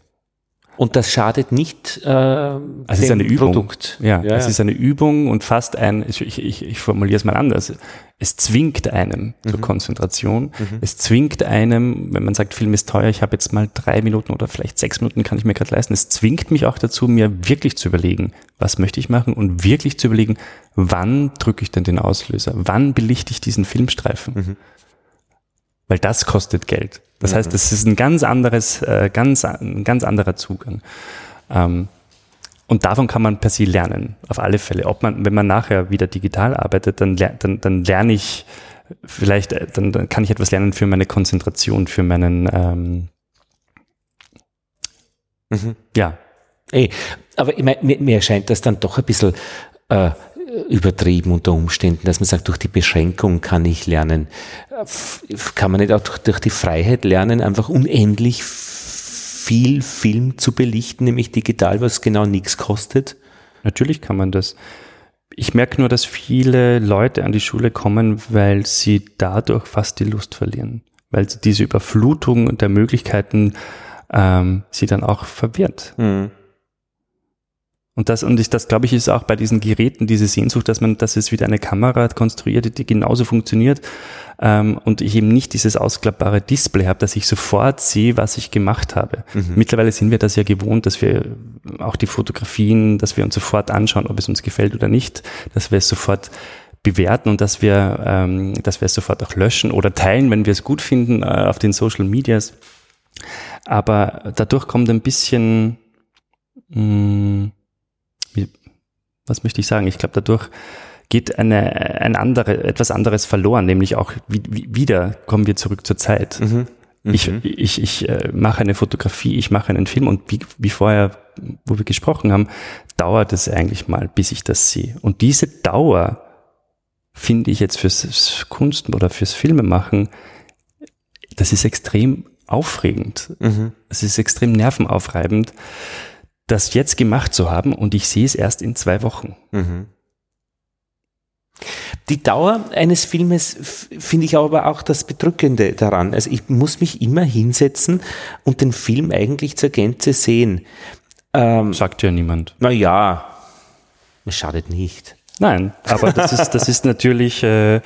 Speaker 1: Und das schadet nicht äh,
Speaker 2: also es ist eine Übung.
Speaker 1: Produkt.
Speaker 2: Ja, ja, es ja. ist eine Übung und fast ein, ich, ich, ich formuliere es mal anders, es zwingt einem mhm. zur Konzentration. Mhm. Es zwingt einem, wenn man sagt, Film ist teuer, ich habe jetzt mal drei Minuten oder vielleicht sechs Minuten, kann ich mir gerade leisten. Es zwingt mich auch dazu, mir wirklich zu überlegen, was möchte ich machen und wirklich zu überlegen, wann drücke ich denn den Auslöser? Wann belichte ich diesen Filmstreifen? Mhm. Weil das kostet Geld. Das mhm. heißt, das ist ein ganz anderes, äh, ganz, ein ganz anderer Zugang. Ähm, und davon kann man per se lernen, auf alle Fälle. Ob man, wenn man nachher wieder digital arbeitet, dann, dann, dann lerne ich vielleicht, äh, dann, dann kann ich etwas lernen für meine Konzentration, für meinen, ähm,
Speaker 1: mhm. ja. Ey, aber ich mein, mir, mir erscheint das dann doch ein bisschen äh, übertrieben unter Umständen, dass man sagt, durch die Beschränkung kann ich lernen. Kann man nicht auch durch, durch die Freiheit lernen, einfach unendlich viel Film zu belichten, nämlich digital, was genau nichts kostet?
Speaker 2: Natürlich kann man das. Ich merke nur, dass viele Leute an die Schule kommen, weil sie dadurch fast die Lust verlieren. Weil diese Überflutung der Möglichkeiten ähm, sie dann auch verwirrt. Mhm. Und das, und ich, das glaube ich, ist auch bei diesen Geräten diese Sehnsucht, dass man, dass es wieder eine Kamera konstruiert, die genauso funktioniert, ähm, und ich eben nicht dieses ausklappbare Display habe, dass ich sofort sehe, was ich gemacht habe. Mhm. Mittlerweile sind wir das ja gewohnt, dass wir auch die Fotografien, dass wir uns sofort anschauen, ob es uns gefällt oder nicht, dass wir es sofort bewerten und dass wir, ähm, dass wir es sofort auch löschen oder teilen, wenn wir es gut finden, äh, auf den Social Medias. Aber dadurch kommt ein bisschen, mh, mm, was möchte ich sagen? Ich glaube, dadurch geht eine, ein andere, etwas anderes verloren, nämlich auch wie, wie, wieder kommen wir zurück zur Zeit. Mhm. Mhm. Ich, ich, ich äh, mache eine Fotografie, ich mache einen Film und wie, wie vorher, wo wir gesprochen haben, dauert es eigentlich mal, bis ich das sehe. Und diese Dauer finde ich jetzt fürs Kunst oder fürs Filmemachen, das ist extrem aufregend. Mhm. Es ist extrem nervenaufreibend das jetzt gemacht zu haben und ich sehe es erst in zwei Wochen. Mhm.
Speaker 1: Die Dauer eines Filmes finde ich aber auch das Bedrückende daran. Also ich muss mich immer hinsetzen und den Film eigentlich zur Gänze sehen.
Speaker 2: Ähm, Sagt ja niemand.
Speaker 1: Naja, es schadet nicht.
Speaker 2: Nein, aber das ist, das ist natürlich, äh,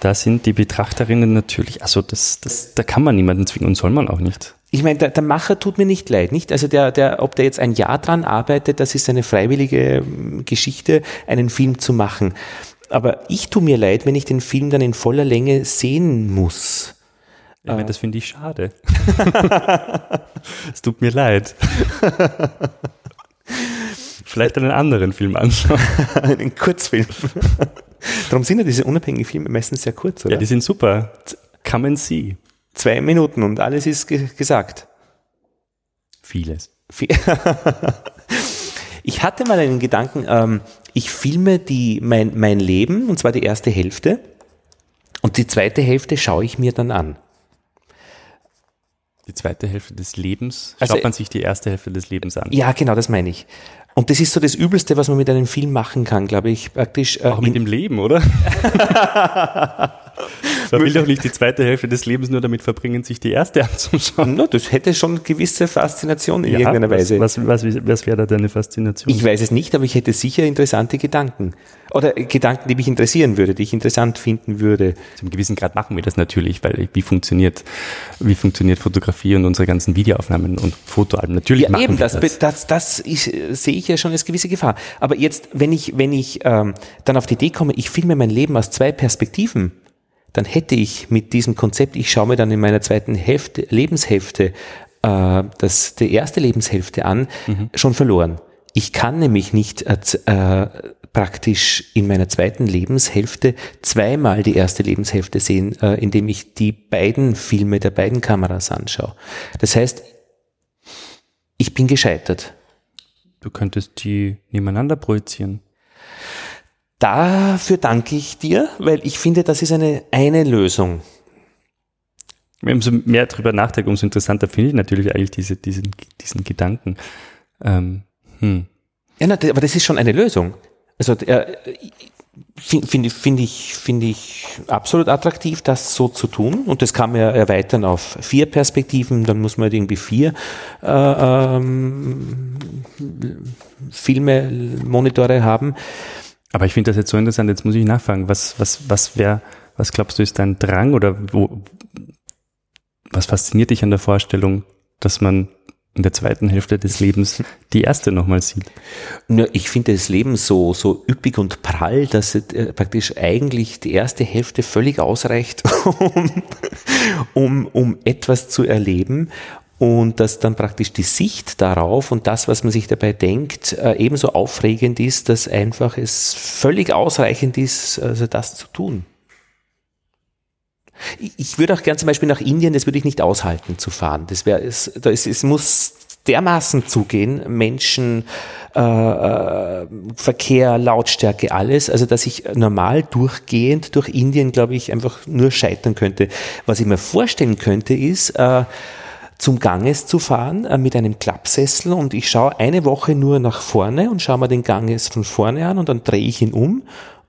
Speaker 2: da sind die Betrachterinnen natürlich, also das, das, da kann man niemanden zwingen und soll man auch nicht
Speaker 1: ich meine, der, der, Macher tut mir nicht leid, nicht? Also der, der, ob der jetzt ein Jahr dran arbeitet, das ist eine freiwillige ähm, Geschichte, einen Film zu machen. Aber ich tue mir leid, wenn ich den Film dann in voller Länge sehen muss.
Speaker 2: Ich meine, das finde ich schade. es tut mir leid. Vielleicht einen anderen Film anschauen.
Speaker 1: einen Kurzfilm. Darum sind ja diese unabhängigen Filme meistens sehr kurz, oder?
Speaker 2: Ja, die sind super. Come and see.
Speaker 1: Zwei Minuten und alles ist ge gesagt.
Speaker 2: Vieles.
Speaker 1: Ich hatte mal einen Gedanken, ähm, ich filme die, mein, mein Leben, und zwar die erste Hälfte, und die zweite Hälfte schaue ich mir dann an.
Speaker 2: Die zweite Hälfte des Lebens, also, schaut man sich die erste Hälfte des Lebens an.
Speaker 1: Ja, genau, das meine ich. Und das ist so das Übelste, was man mit einem Film machen kann, glaube ich, praktisch.
Speaker 2: Äh, Auch mit dem Leben, oder? Man will doch nicht die zweite Hälfte des Lebens nur damit verbringen, sich die erste anzuschauen.
Speaker 1: No, das hätte schon gewisse Faszination in ja, irgendeiner Weise.
Speaker 2: Was, was, was, was wäre da deine Faszination?
Speaker 1: Ich weiß es nicht, aber ich hätte sicher interessante Gedanken. Oder Gedanken, die mich interessieren würde, die ich interessant finden würde.
Speaker 2: Zu einem gewissen Grad machen wir das natürlich, weil wie funktioniert, wie funktioniert Fotografie und unsere ganzen Videoaufnahmen und Fotoalben? Natürlich ja, machen eben, wir das.
Speaker 1: Das, das, das ist, sehe ich ja schon als gewisse Gefahr. Aber jetzt, wenn ich, wenn ich ähm, dann auf die Idee komme, ich filme mein Leben aus zwei Perspektiven, dann hätte ich mit diesem Konzept, ich schaue mir dann in meiner zweiten Hälfte, Lebenshälfte äh, das, die erste Lebenshälfte an, mhm. schon verloren. Ich kann nämlich nicht äh, äh, praktisch in meiner zweiten Lebenshälfte zweimal die erste Lebenshälfte sehen, äh, indem ich die beiden Filme der beiden Kameras anschaue. Das heißt, ich bin gescheitert.
Speaker 2: Du könntest die nebeneinander projizieren.
Speaker 1: Dafür danke ich dir, weil ich finde, das ist eine, eine Lösung.
Speaker 2: Umso mehr darüber nachdenke, umso interessanter finde ich natürlich eigentlich diese, diesen, diesen Gedanken. Ähm,
Speaker 1: hm. Ja, aber das ist schon eine Lösung. Also äh, finde find, find ich, finde ich absolut attraktiv, das so zu tun. Und das kann man ja erweitern auf vier Perspektiven. Dann muss man halt irgendwie vier äh, ähm, Filme, Monitore haben.
Speaker 2: Aber ich finde das jetzt so interessant. Jetzt muss ich nachfragen, was, was, was wäre, was glaubst du, ist dein Drang oder wo, was fasziniert dich an der Vorstellung, dass man in der zweiten Hälfte des Lebens die erste nochmal sieht.
Speaker 1: Ja, ich finde das Leben so, so üppig und prall, dass es äh, praktisch eigentlich die erste Hälfte völlig ausreicht, um, um, um etwas zu erleben und dass dann praktisch die Sicht darauf und das, was man sich dabei denkt, äh, ebenso aufregend ist, dass einfach es völlig ausreichend ist, also das zu tun. Ich würde auch gern zum Beispiel nach Indien, das würde ich nicht aushalten zu fahren. Das wäre es, da ist, es muss dermaßen zugehen, Menschen, äh, äh, Verkehr, Lautstärke, alles, also dass ich normal durchgehend durch Indien, glaube ich, einfach nur scheitern könnte. Was ich mir vorstellen könnte, ist, äh, zum Ganges zu fahren äh, mit einem Klappsessel und ich schaue eine Woche nur nach vorne und schaue mir den Ganges von vorne an und dann drehe ich ihn um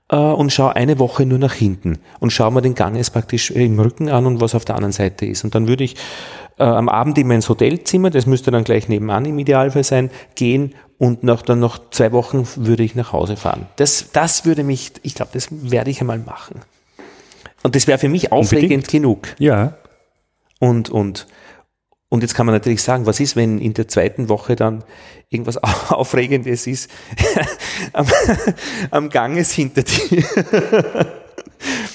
Speaker 1: äh, und schaue eine Woche nur nach hinten und schaue mir den Ganges praktisch im Rücken an und was auf der anderen Seite ist. Und dann würde ich äh, am Abend immer ins Hotelzimmer, das müsste dann gleich nebenan im Idealfall sein, gehen und nach, dann noch zwei Wochen würde ich nach Hause fahren. Das, das würde mich, ich glaube, das werde ich einmal machen. Und das wäre für mich aufregend Unbedingt. genug.
Speaker 2: Ja.
Speaker 1: Und, und und jetzt kann man natürlich sagen, was ist, wenn in der zweiten Woche dann irgendwas Aufregendes ist am, am Ganges hinter dir?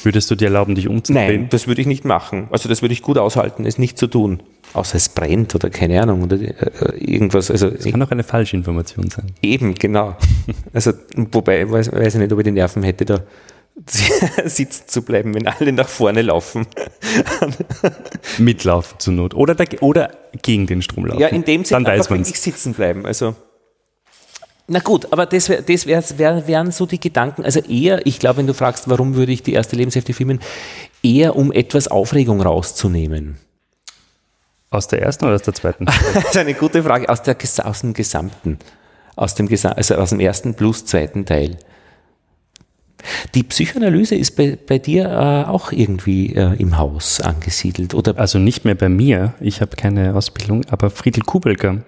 Speaker 2: Würdest du dir erlauben, dich umzudrehen?
Speaker 1: Nein, das würde ich nicht machen. Also das würde ich gut aushalten, es nicht zu tun. Außer es brennt oder keine Ahnung oder äh, irgendwas. Also
Speaker 2: das kann auch eine falsche Information sein.
Speaker 1: Eben, genau. Also wobei, weiß, weiß ich nicht, ob ich die Nerven hätte, da sitzen zu bleiben, wenn alle nach vorne laufen.
Speaker 2: Mitlaufen zur Not. Oder, da, oder gegen den Strom laufen.
Speaker 1: Ja, in dem Sinne einfach wirklich sitzen bleiben. Also, na gut, aber das, wär, das wär, wär, wären so die Gedanken. Also eher, ich glaube, wenn du fragst, warum würde ich die erste Lebenshälfte filmen, eher um etwas Aufregung rauszunehmen.
Speaker 2: Aus der ersten oder aus der zweiten?
Speaker 1: das ist eine gute Frage. Aus, der, aus dem Gesamten. Aus dem, also aus dem ersten plus zweiten Teil. Die Psychoanalyse ist bei, bei dir äh, auch irgendwie äh, im Haus angesiedelt, oder?
Speaker 2: Also nicht mehr bei mir, ich habe keine Ausbildung, aber Friedel Kubelker,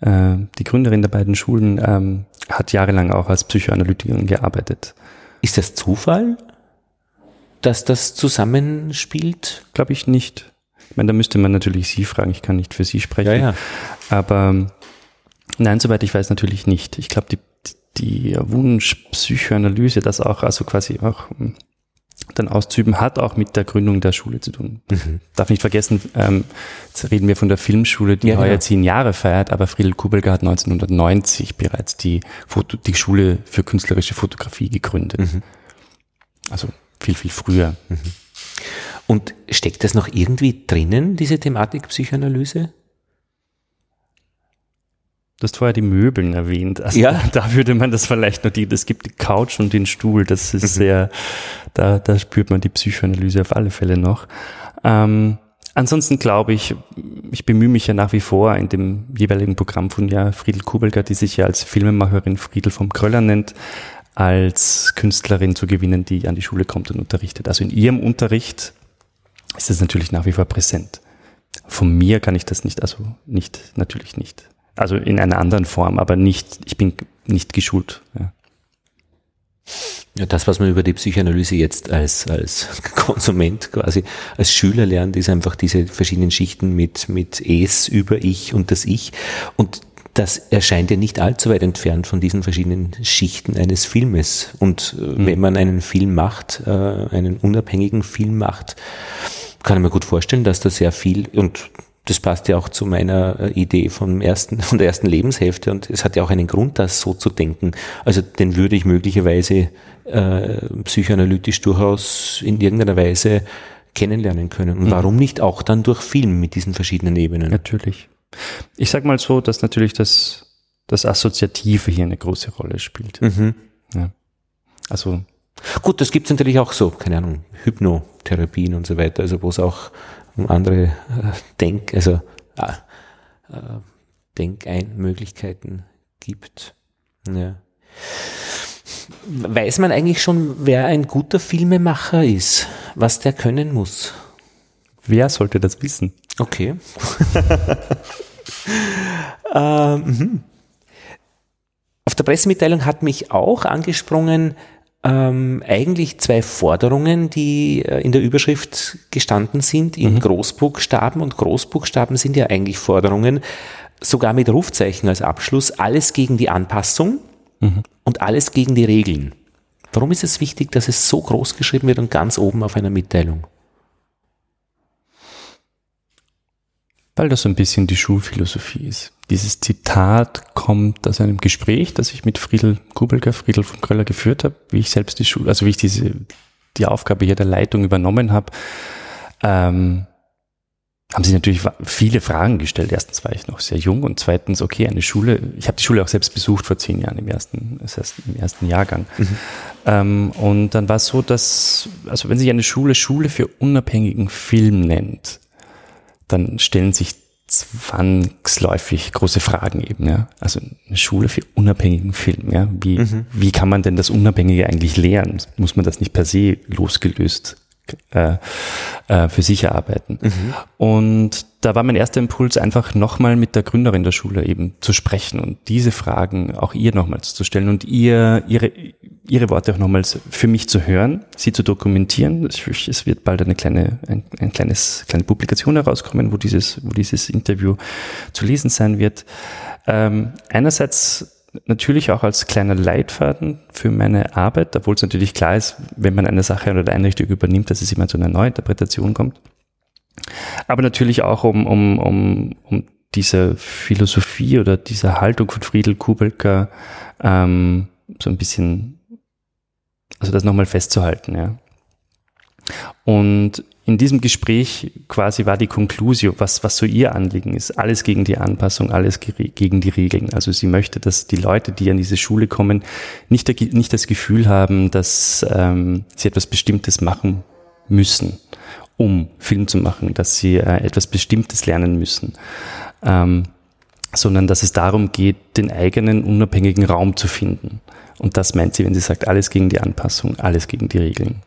Speaker 2: äh, die Gründerin der beiden Schulen, ähm, hat jahrelang auch als Psychoanalytikerin gearbeitet.
Speaker 1: Ist das Zufall, dass das zusammenspielt?
Speaker 2: Glaube ich nicht. Ich meine, da müsste man natürlich Sie fragen, ich kann nicht für Sie sprechen.
Speaker 1: Ja, ja.
Speaker 2: Aber nein, soweit ich weiß natürlich nicht. Ich glaube, die die Wunschpsychoanalyse, das auch, also quasi auch hm, dann auszuüben, hat auch mit der Gründung der Schule zu tun. Mhm. Darf nicht vergessen, ähm, jetzt reden wir von der Filmschule, die ja, heuer ja. zehn Jahre feiert, aber Friedel Kubelger hat 1990 bereits die, Foto, die Schule für künstlerische Fotografie gegründet. Mhm. Also viel, viel früher. Mhm.
Speaker 1: Und steckt das noch irgendwie drinnen, diese Thematik Psychoanalyse?
Speaker 2: Du hast vorher die Möbeln erwähnt. Also ja. da würde man das vielleicht noch, die, es gibt die Couch und den Stuhl, das ist mhm. sehr, da, da spürt man die Psychoanalyse auf alle Fälle noch. Ähm, ansonsten glaube ich, ich bemühe mich ja nach wie vor in dem jeweiligen Programm von ja Friedel Kubelger, die sich ja als Filmemacherin Friedel vom Kröller nennt, als Künstlerin zu gewinnen, die an die Schule kommt und unterrichtet. Also in ihrem Unterricht ist das natürlich nach wie vor präsent. Von mir kann ich das nicht, also nicht, natürlich nicht. Also in einer anderen Form, aber nicht, ich bin nicht geschult. Ja.
Speaker 1: Ja, das, was man über die Psychoanalyse jetzt als, als Konsument quasi, als Schüler lernt, ist einfach diese verschiedenen Schichten mit, mit Es über Ich und das Ich. Und das erscheint ja nicht allzu weit entfernt von diesen verschiedenen Schichten eines Filmes. Und mhm. wenn man einen Film macht, äh, einen unabhängigen Film macht, kann ich mir gut vorstellen, dass da sehr viel, und das passt ja auch zu meiner äh, Idee vom ersten, von der ersten Lebenshälfte und es hat ja auch einen Grund, das so zu denken. Also den würde ich möglicherweise äh, psychoanalytisch durchaus in irgendeiner Weise kennenlernen können. Und mhm. warum nicht auch dann durch Film mit diesen verschiedenen Ebenen?
Speaker 2: Natürlich. Ich sag mal so, dass natürlich das, das Assoziative hier eine große Rolle spielt. Mhm. Ja. Also
Speaker 1: Gut, das gibt's natürlich auch so, keine Ahnung, Hypnotherapien und so weiter, also wo es auch um andere äh, Denk, also äh, äh, Denkeinmöglichkeiten gibt. Ja. Weiß man eigentlich schon, wer ein guter Filmemacher ist, was der können muss?
Speaker 2: Wer sollte das wissen?
Speaker 1: Okay. ähm, mhm. Auf der Pressemitteilung hat mich auch angesprungen, ähm, eigentlich zwei Forderungen, die äh, in der Überschrift gestanden sind, in mhm. Großbuchstaben. Und Großbuchstaben sind ja eigentlich Forderungen, sogar mit Rufzeichen als Abschluss, alles gegen die Anpassung mhm. und alles gegen die Regeln. Warum ist es wichtig, dass es so groß geschrieben wird und ganz oben auf einer Mitteilung?
Speaker 2: Weil das so ein bisschen die Schulphilosophie ist. Dieses Zitat kommt aus einem Gespräch, das ich mit Friedel Kubelka, Friedel von Kröller geführt habe, wie ich selbst die Schule, also wie ich diese, die Aufgabe hier der Leitung übernommen habe. Ähm, haben sich natürlich viele Fragen gestellt. Erstens war ich noch sehr jung und zweitens, okay, eine Schule, ich habe die Schule auch selbst besucht vor zehn Jahren im ersten, das heißt im ersten Jahrgang. Mhm. Ähm, und dann war es so, dass, also wenn sich eine Schule Schule für unabhängigen Film nennt, dann stellen sich zwangsläufig große Fragen eben, ja. Also eine Schule für unabhängigen Film, ja. Wie, mhm. wie kann man denn das Unabhängige eigentlich lernen? Muss man das nicht per se losgelöst äh, äh, für sich erarbeiten. Mhm. Und da war mein erster Impuls einfach nochmal mit der Gründerin der Schule eben zu sprechen und diese Fragen auch ihr nochmals zu stellen und ihr ihre ihre Worte auch nochmals für mich zu hören, sie zu dokumentieren. Es wird bald eine kleine ein, ein kleines kleine Publikation herauskommen, wo dieses wo dieses Interview zu lesen sein wird. Ähm, einerseits natürlich auch als kleiner Leitfaden für meine Arbeit, obwohl es natürlich klar ist, wenn man eine Sache oder eine Einrichtung übernimmt, dass es immer zu einer Neuinterpretation kommt. Aber natürlich auch um, um, um, um diese Philosophie oder diese Haltung von Friedel Kubelka ähm, so ein bisschen, also das nochmal festzuhalten, ja. Und in diesem Gespräch quasi war die Conclusio, was, was so ihr Anliegen ist. Alles gegen die Anpassung, alles gegen die Regeln. Also sie möchte, dass die Leute, die an diese Schule kommen, nicht, nicht das Gefühl haben, dass ähm, sie etwas Bestimmtes machen müssen, um Film zu machen, dass sie äh, etwas Bestimmtes lernen müssen. Ähm, sondern dass es darum geht, den eigenen unabhängigen Raum zu finden. Und das meint sie, wenn sie sagt, alles gegen die Anpassung, alles gegen die Regeln.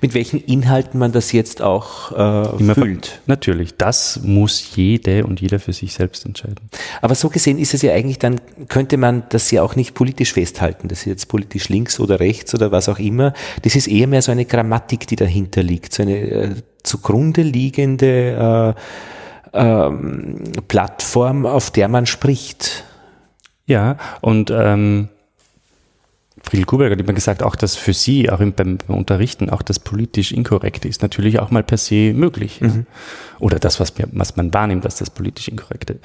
Speaker 1: Mit welchen Inhalten man das jetzt auch äh, Immer füllt.
Speaker 2: Natürlich, das muss jede und jeder für sich selbst entscheiden.
Speaker 1: Aber so gesehen ist es ja eigentlich, dann könnte man das ja auch nicht politisch festhalten, das ist jetzt politisch links oder rechts oder was auch immer. Das ist eher mehr so eine Grammatik, die dahinter liegt, so eine äh, zugrunde liegende äh, ähm, Plattform, auf der man spricht.
Speaker 2: Ja, und ähm, Friedel Kuberger hat immer gesagt, auch das für Sie, auch beim, beim, Unterrichten, auch das politisch Inkorrekte ist natürlich auch mal per se möglich. Mhm. Oder das, was, was man wahrnimmt, als das politisch Inkorrekte.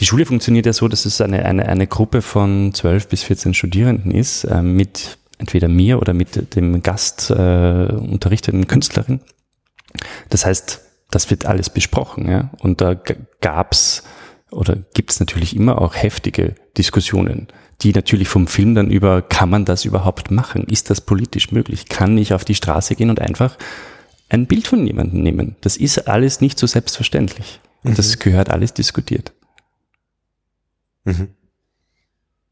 Speaker 2: Die Schule funktioniert ja so, dass es eine, eine, eine Gruppe von 12 bis 14 Studierenden ist, äh, mit entweder mir oder mit dem Gast äh, unterrichteten Künstlerin. Das heißt, das wird alles besprochen. Ja? Und da gab's oder gibt's natürlich immer auch heftige Diskussionen die natürlich vom Film dann über, kann man das überhaupt machen? Ist das politisch möglich? Kann ich auf die Straße gehen und einfach ein Bild von jemandem nehmen? Das ist alles nicht so selbstverständlich. Und mhm. das gehört alles diskutiert.
Speaker 1: Mhm.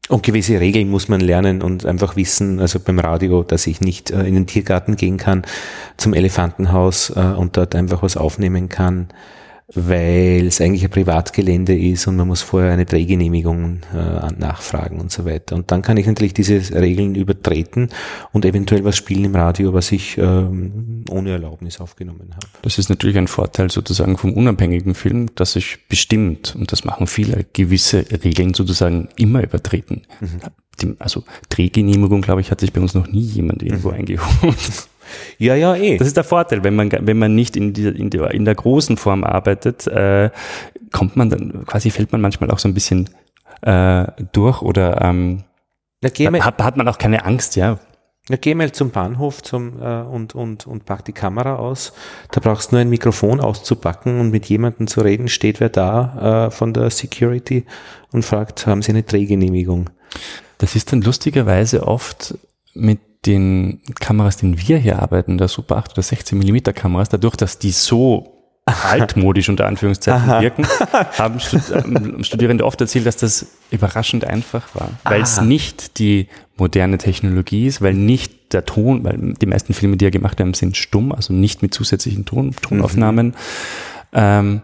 Speaker 1: Und gewisse Regeln muss man lernen und einfach wissen, also beim Radio, dass ich nicht äh, in den Tiergarten gehen kann, zum Elefantenhaus äh, und dort einfach was aufnehmen kann weil es eigentlich ein Privatgelände ist und man muss vorher eine Drehgenehmigung äh, nachfragen und so weiter. Und dann kann ich natürlich diese Regeln übertreten und eventuell was spielen im Radio, was ich ähm, ohne Erlaubnis aufgenommen habe.
Speaker 2: Das ist natürlich ein Vorteil sozusagen vom unabhängigen Film, dass ich bestimmt, und das machen viele, gewisse Regeln sozusagen immer übertreten. Mhm. Also Drehgenehmigung, glaube ich, hat sich bei uns noch nie jemand irgendwo mhm. eingeholt.
Speaker 1: Ja, ja, eh.
Speaker 2: Das ist der Vorteil, wenn man, wenn man nicht in, die, in, der, in der großen Form arbeitet, äh, kommt man dann, quasi fällt man manchmal auch so ein bisschen äh, durch oder ähm, mal, hat, hat man auch keine Angst, ja.
Speaker 1: Ja, geh mal zum Bahnhof zum, äh, und, und, und pack die Kamera aus. Da brauchst du nur ein Mikrofon auszupacken und mit jemandem zu reden. Steht wer da äh, von der Security und fragt, haben Sie eine Drehgenehmigung?
Speaker 2: Das ist dann lustigerweise oft mit den Kameras, denen wir hier arbeiten, der Super 8 oder 16 mm Kameras, dadurch, dass die so altmodisch unter Anführungszeichen Aha. wirken, haben ähm, Studierende oft erzählt, dass das überraschend einfach war, weil es nicht die moderne Technologie ist, weil nicht der Ton, weil die meisten Filme, die er gemacht haben, sind stumm, also nicht mit zusätzlichen Ton, Tonaufnahmen. Mhm. Ähm,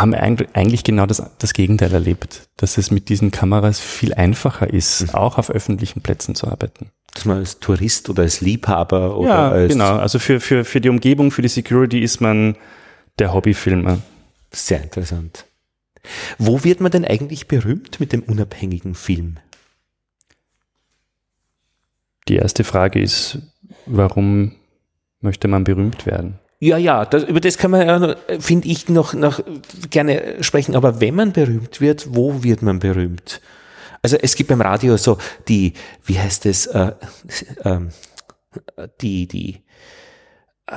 Speaker 2: haben eigentlich genau das, das Gegenteil erlebt, dass es mit diesen Kameras viel einfacher ist, mhm. auch auf öffentlichen Plätzen zu arbeiten.
Speaker 1: Dass man als Tourist oder als Liebhaber oder
Speaker 2: ja,
Speaker 1: als
Speaker 2: genau. Also für, für, für die Umgebung, für die Security ist man der Hobbyfilmer.
Speaker 1: Sehr interessant. Wo wird man denn eigentlich berühmt mit dem unabhängigen Film?
Speaker 2: Die erste Frage ist, warum möchte man berühmt werden?
Speaker 1: Ja, ja, das, über das kann man ja, finde ich, noch, noch gerne sprechen. Aber wenn man berühmt wird, wo wird man berühmt? Also es gibt beim Radio so die, wie heißt es, äh, äh, die, die äh,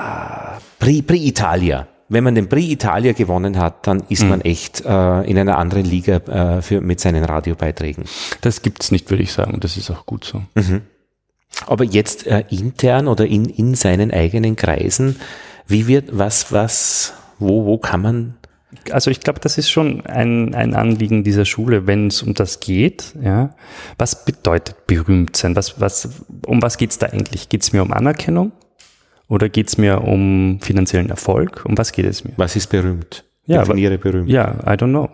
Speaker 1: Pri, Pri Italia. Wenn man den Pri Italia gewonnen hat, dann ist mhm. man echt äh, in einer anderen Liga äh, für, mit seinen Radiobeiträgen.
Speaker 2: Das gibt's nicht, würde ich sagen. Das ist auch gut so.
Speaker 1: Mhm. Aber jetzt äh, intern oder in, in seinen eigenen Kreisen, wie wird, was, was, wo, wo kann man
Speaker 2: also ich glaube, das ist schon ein, ein Anliegen dieser Schule, wenn es um das geht. Ja, was bedeutet berühmt sein? Was, was, um was geht es da eigentlich? Geht es mir um Anerkennung oder geht es mir um finanziellen Erfolg? Um was geht es mir?
Speaker 1: Was ist berühmt?
Speaker 2: Ja, Definiere berühmt. Ja, I don't know.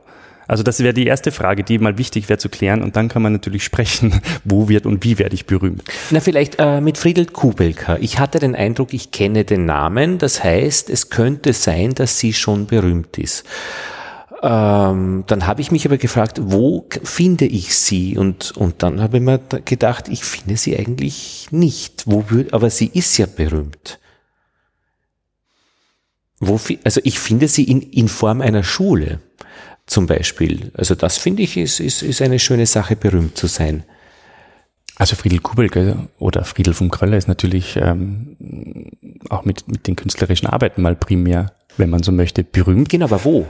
Speaker 2: Also das wäre die erste Frage, die mal wichtig wäre zu klären und dann kann man natürlich sprechen, wo wird und wie werde ich berühmt.
Speaker 1: Na vielleicht äh, mit Friedel Kubelka. Ich hatte den Eindruck, ich kenne den Namen, das heißt, es könnte sein, dass sie schon berühmt ist. Ähm, dann habe ich mich aber gefragt, wo finde ich sie? Und, und dann habe ich mir gedacht, ich finde sie eigentlich nicht. Wo, aber sie ist ja berühmt. Wo, also ich finde sie in, in Form einer Schule zum Beispiel. Also das finde ich ist, ist, ist eine schöne Sache, berühmt zu sein.
Speaker 2: Also Friedel Kubel oder Friedel vom Kröller ist natürlich ähm, auch mit, mit den künstlerischen Arbeiten mal primär, wenn man so möchte, berühmt.
Speaker 1: Genau, aber wo?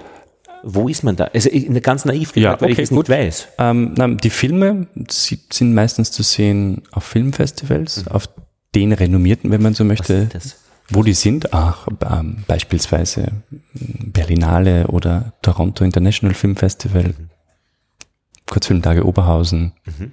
Speaker 1: Wo ist man da? Also ganz naiv gefragt,
Speaker 2: ja, okay,
Speaker 1: weil ich es nicht weiß.
Speaker 2: Ähm, na, die Filme sind meistens zu sehen auf Filmfestivals, mhm. auf den renommierten, wenn man so möchte, wo die sind? Ach, ähm, beispielsweise Berlinale oder Toronto International Film Festival, mhm. Kurzfilmtage Oberhausen, mhm.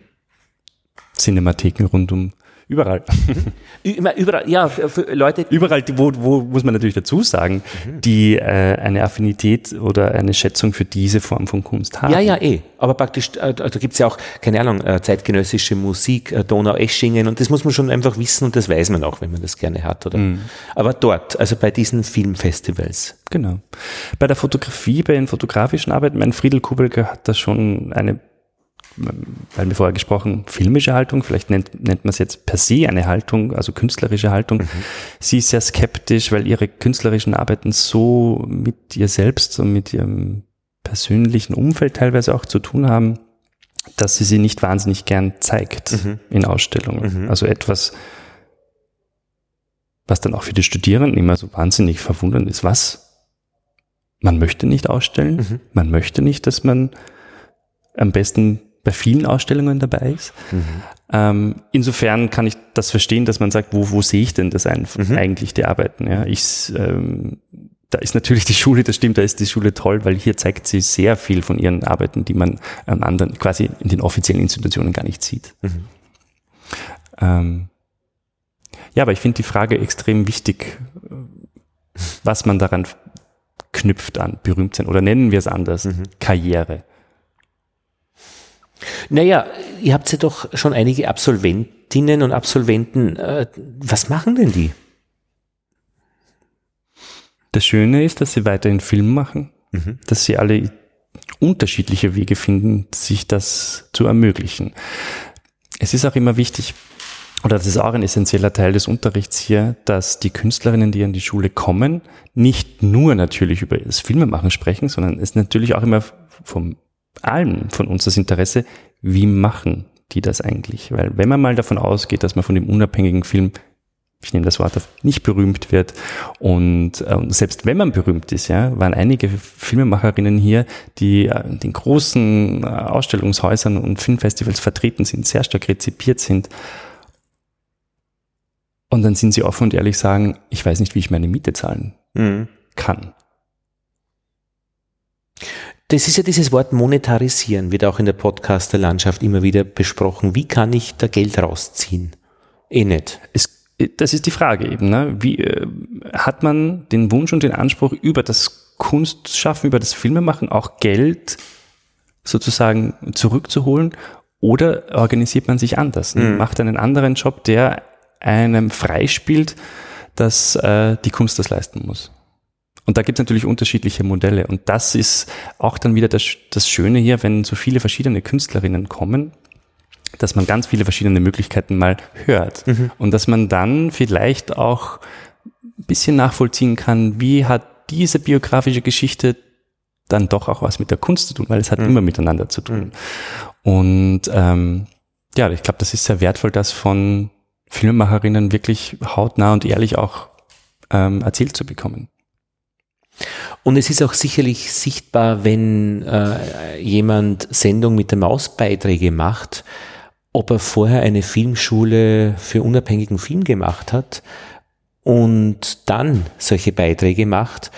Speaker 2: Cinematheken rund um Überall.
Speaker 1: Überall, ja, für Leute.
Speaker 2: Überall, wo, wo muss man natürlich dazu sagen, mhm. die äh, eine Affinität oder eine Schätzung für diese Form von Kunst haben.
Speaker 1: Ja, ja, eh. Aber praktisch, äh, da gibt's ja auch, keine Ahnung, äh, zeitgenössische Musik, äh, Donau-Eschingen und das muss man schon einfach wissen und das weiß man auch, wenn man das gerne hat, oder? Mhm. Aber dort, also bei diesen Filmfestivals.
Speaker 2: Genau. Bei der Fotografie, bei den fotografischen Arbeiten, mein Friedel Kubelke hat da schon eine weil wir vorher gesprochen, filmische Haltung, vielleicht nennt, nennt man es jetzt per se eine Haltung, also künstlerische Haltung. Mhm. Sie ist sehr skeptisch, weil ihre künstlerischen Arbeiten so mit ihr selbst und mit ihrem persönlichen Umfeld teilweise auch zu tun haben, dass sie sie nicht wahnsinnig gern zeigt mhm. in Ausstellungen. Mhm. Also etwas, was dann auch für die Studierenden immer so wahnsinnig verwundernd ist. Was? Man möchte nicht ausstellen, mhm. man möchte nicht, dass man am besten bei vielen Ausstellungen dabei ist. Mhm. Ähm, insofern kann ich das verstehen, dass man sagt, wo, wo sehe ich denn das ein, mhm. eigentlich, die Arbeiten? Ja, ich, ähm, da ist natürlich die Schule, das stimmt, da ist die Schule toll, weil hier zeigt sie sehr viel von ihren Arbeiten, die man am anderen, quasi in den offiziellen Institutionen gar nicht sieht. Mhm. Ähm, ja, aber ich finde die Frage extrem wichtig, was man daran knüpft an berühmt sein oder nennen wir es anders, mhm. Karriere.
Speaker 1: Naja, ihr habt ja doch schon einige Absolventinnen und Absolventen. Äh, was machen denn die?
Speaker 2: Das Schöne ist, dass sie weiterhin Film machen, mhm. dass sie alle unterschiedliche Wege finden, sich das zu ermöglichen. Es ist auch immer wichtig, oder das ist auch ein essentieller Teil des Unterrichts hier, dass die Künstlerinnen, die an die Schule kommen, nicht nur natürlich über das Filmemachen sprechen, sondern es natürlich auch immer vom allen von uns das Interesse, wie machen die das eigentlich? Weil wenn man mal davon ausgeht, dass man von dem unabhängigen Film ich nehme das Wort auf, nicht berühmt wird. Und äh, selbst wenn man berühmt ist, ja, waren einige Filmemacherinnen hier, die äh, in den großen äh, Ausstellungshäusern und Filmfestivals vertreten sind, sehr stark rezipiert sind. Und dann sind sie offen und ehrlich sagen, ich weiß nicht, wie ich meine Miete zahlen mhm. kann.
Speaker 1: Das ist ja dieses Wort monetarisieren, wird auch in der Podcaster-Landschaft immer wieder besprochen. Wie kann ich da Geld rausziehen? Eh nicht.
Speaker 2: Es, das ist die Frage eben. Ne? Wie äh, hat man den Wunsch und den Anspruch, über das Kunstschaffen, über das Filmemachen auch Geld sozusagen zurückzuholen? Oder organisiert man sich anders? Mhm. Macht einen anderen Job, der einem freispielt, dass äh, die Kunst das leisten muss? Und da gibt es natürlich unterschiedliche Modelle. Und das ist auch dann wieder das, das Schöne hier, wenn so viele verschiedene Künstlerinnen kommen, dass man ganz viele verschiedene Möglichkeiten mal hört. Mhm. Und dass man dann vielleicht auch ein bisschen nachvollziehen kann, wie hat diese biografische Geschichte dann doch auch was mit der Kunst zu tun, weil es hat mhm. immer miteinander zu tun. Mhm. Und ähm, ja, ich glaube, das ist sehr wertvoll, das von Filmemacherinnen wirklich hautnah und ehrlich auch ähm, erzählt zu bekommen.
Speaker 1: Und es ist auch sicherlich sichtbar, wenn äh, jemand Sendung mit der Maus Beiträge macht, ob er vorher eine Filmschule für unabhängigen Film gemacht hat und dann solche Beiträge macht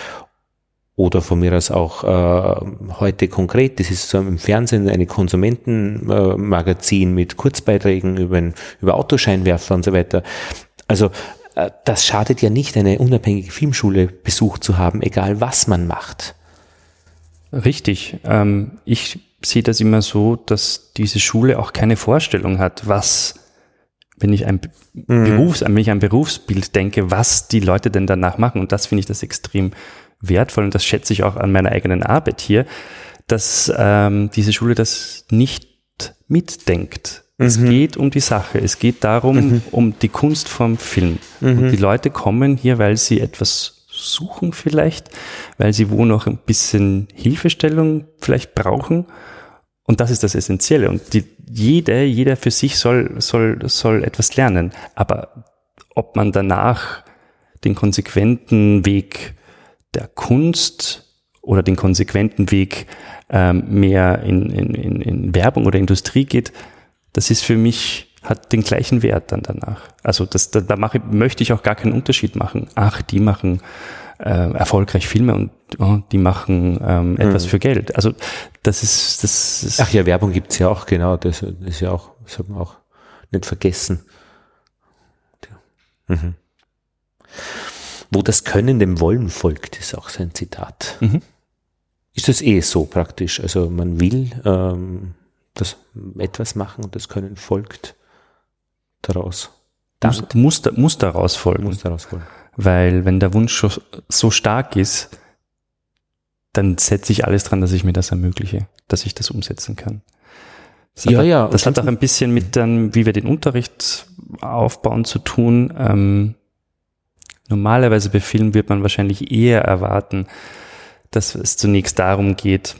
Speaker 1: oder von mir aus auch äh, heute konkret, das ist so im Fernsehen eine Konsumentenmagazin äh, mit Kurzbeiträgen über, über Autoscheinwerfer und so weiter. Also das schadet ja nicht, eine unabhängige Filmschule besucht zu haben, egal was man macht.
Speaker 2: Richtig. Ähm, ich sehe das immer so, dass diese Schule auch keine Vorstellung hat, was, wenn ich ein mhm. Berufs, wenn ich ein Berufsbild denke, was die Leute denn danach machen. Und das finde ich das extrem wertvoll und das schätze ich auch an meiner eigenen Arbeit hier, dass ähm, diese Schule das nicht mitdenkt es mhm. geht um die Sache. Es geht darum, mhm. um die Kunst vom Film. Mhm. Und die Leute kommen hier, weil sie etwas suchen vielleicht, weil sie wo noch ein bisschen Hilfestellung vielleicht brauchen. Und das ist das Essentielle. Und die, jeder, jeder für sich soll, soll, soll etwas lernen. Aber ob man danach den konsequenten Weg der Kunst oder den konsequenten Weg ähm, mehr in, in, in Werbung oder Industrie geht, das ist für mich, hat den gleichen Wert dann danach. Also das, da, da mache, möchte ich auch gar keinen Unterschied machen. Ach, die machen äh, erfolgreich Filme und oh, die machen ähm, etwas mhm. für Geld. Also das ist, das ist
Speaker 1: Ach ja, Werbung gibt's ja auch, genau. Das, das ist ja auch, das hat man auch nicht vergessen. Mhm. Wo das Können dem Wollen folgt, ist auch sein Zitat. Mhm. Ist das eh so praktisch? Also man will ähm, das etwas machen und das Können folgt daraus.
Speaker 2: Muss, muss, muss daraus folgen.
Speaker 1: Muss daraus folgen.
Speaker 2: Weil wenn der Wunsch so stark ist, dann setze ich alles dran, dass ich mir das ermögliche, dass ich das umsetzen kann. Das ja, hat, ja. Das hat auch ein bisschen mit dann, wie wir den Unterricht aufbauen zu tun. Ähm, normalerweise bei Filmen wird man wahrscheinlich eher erwarten, dass es zunächst darum geht,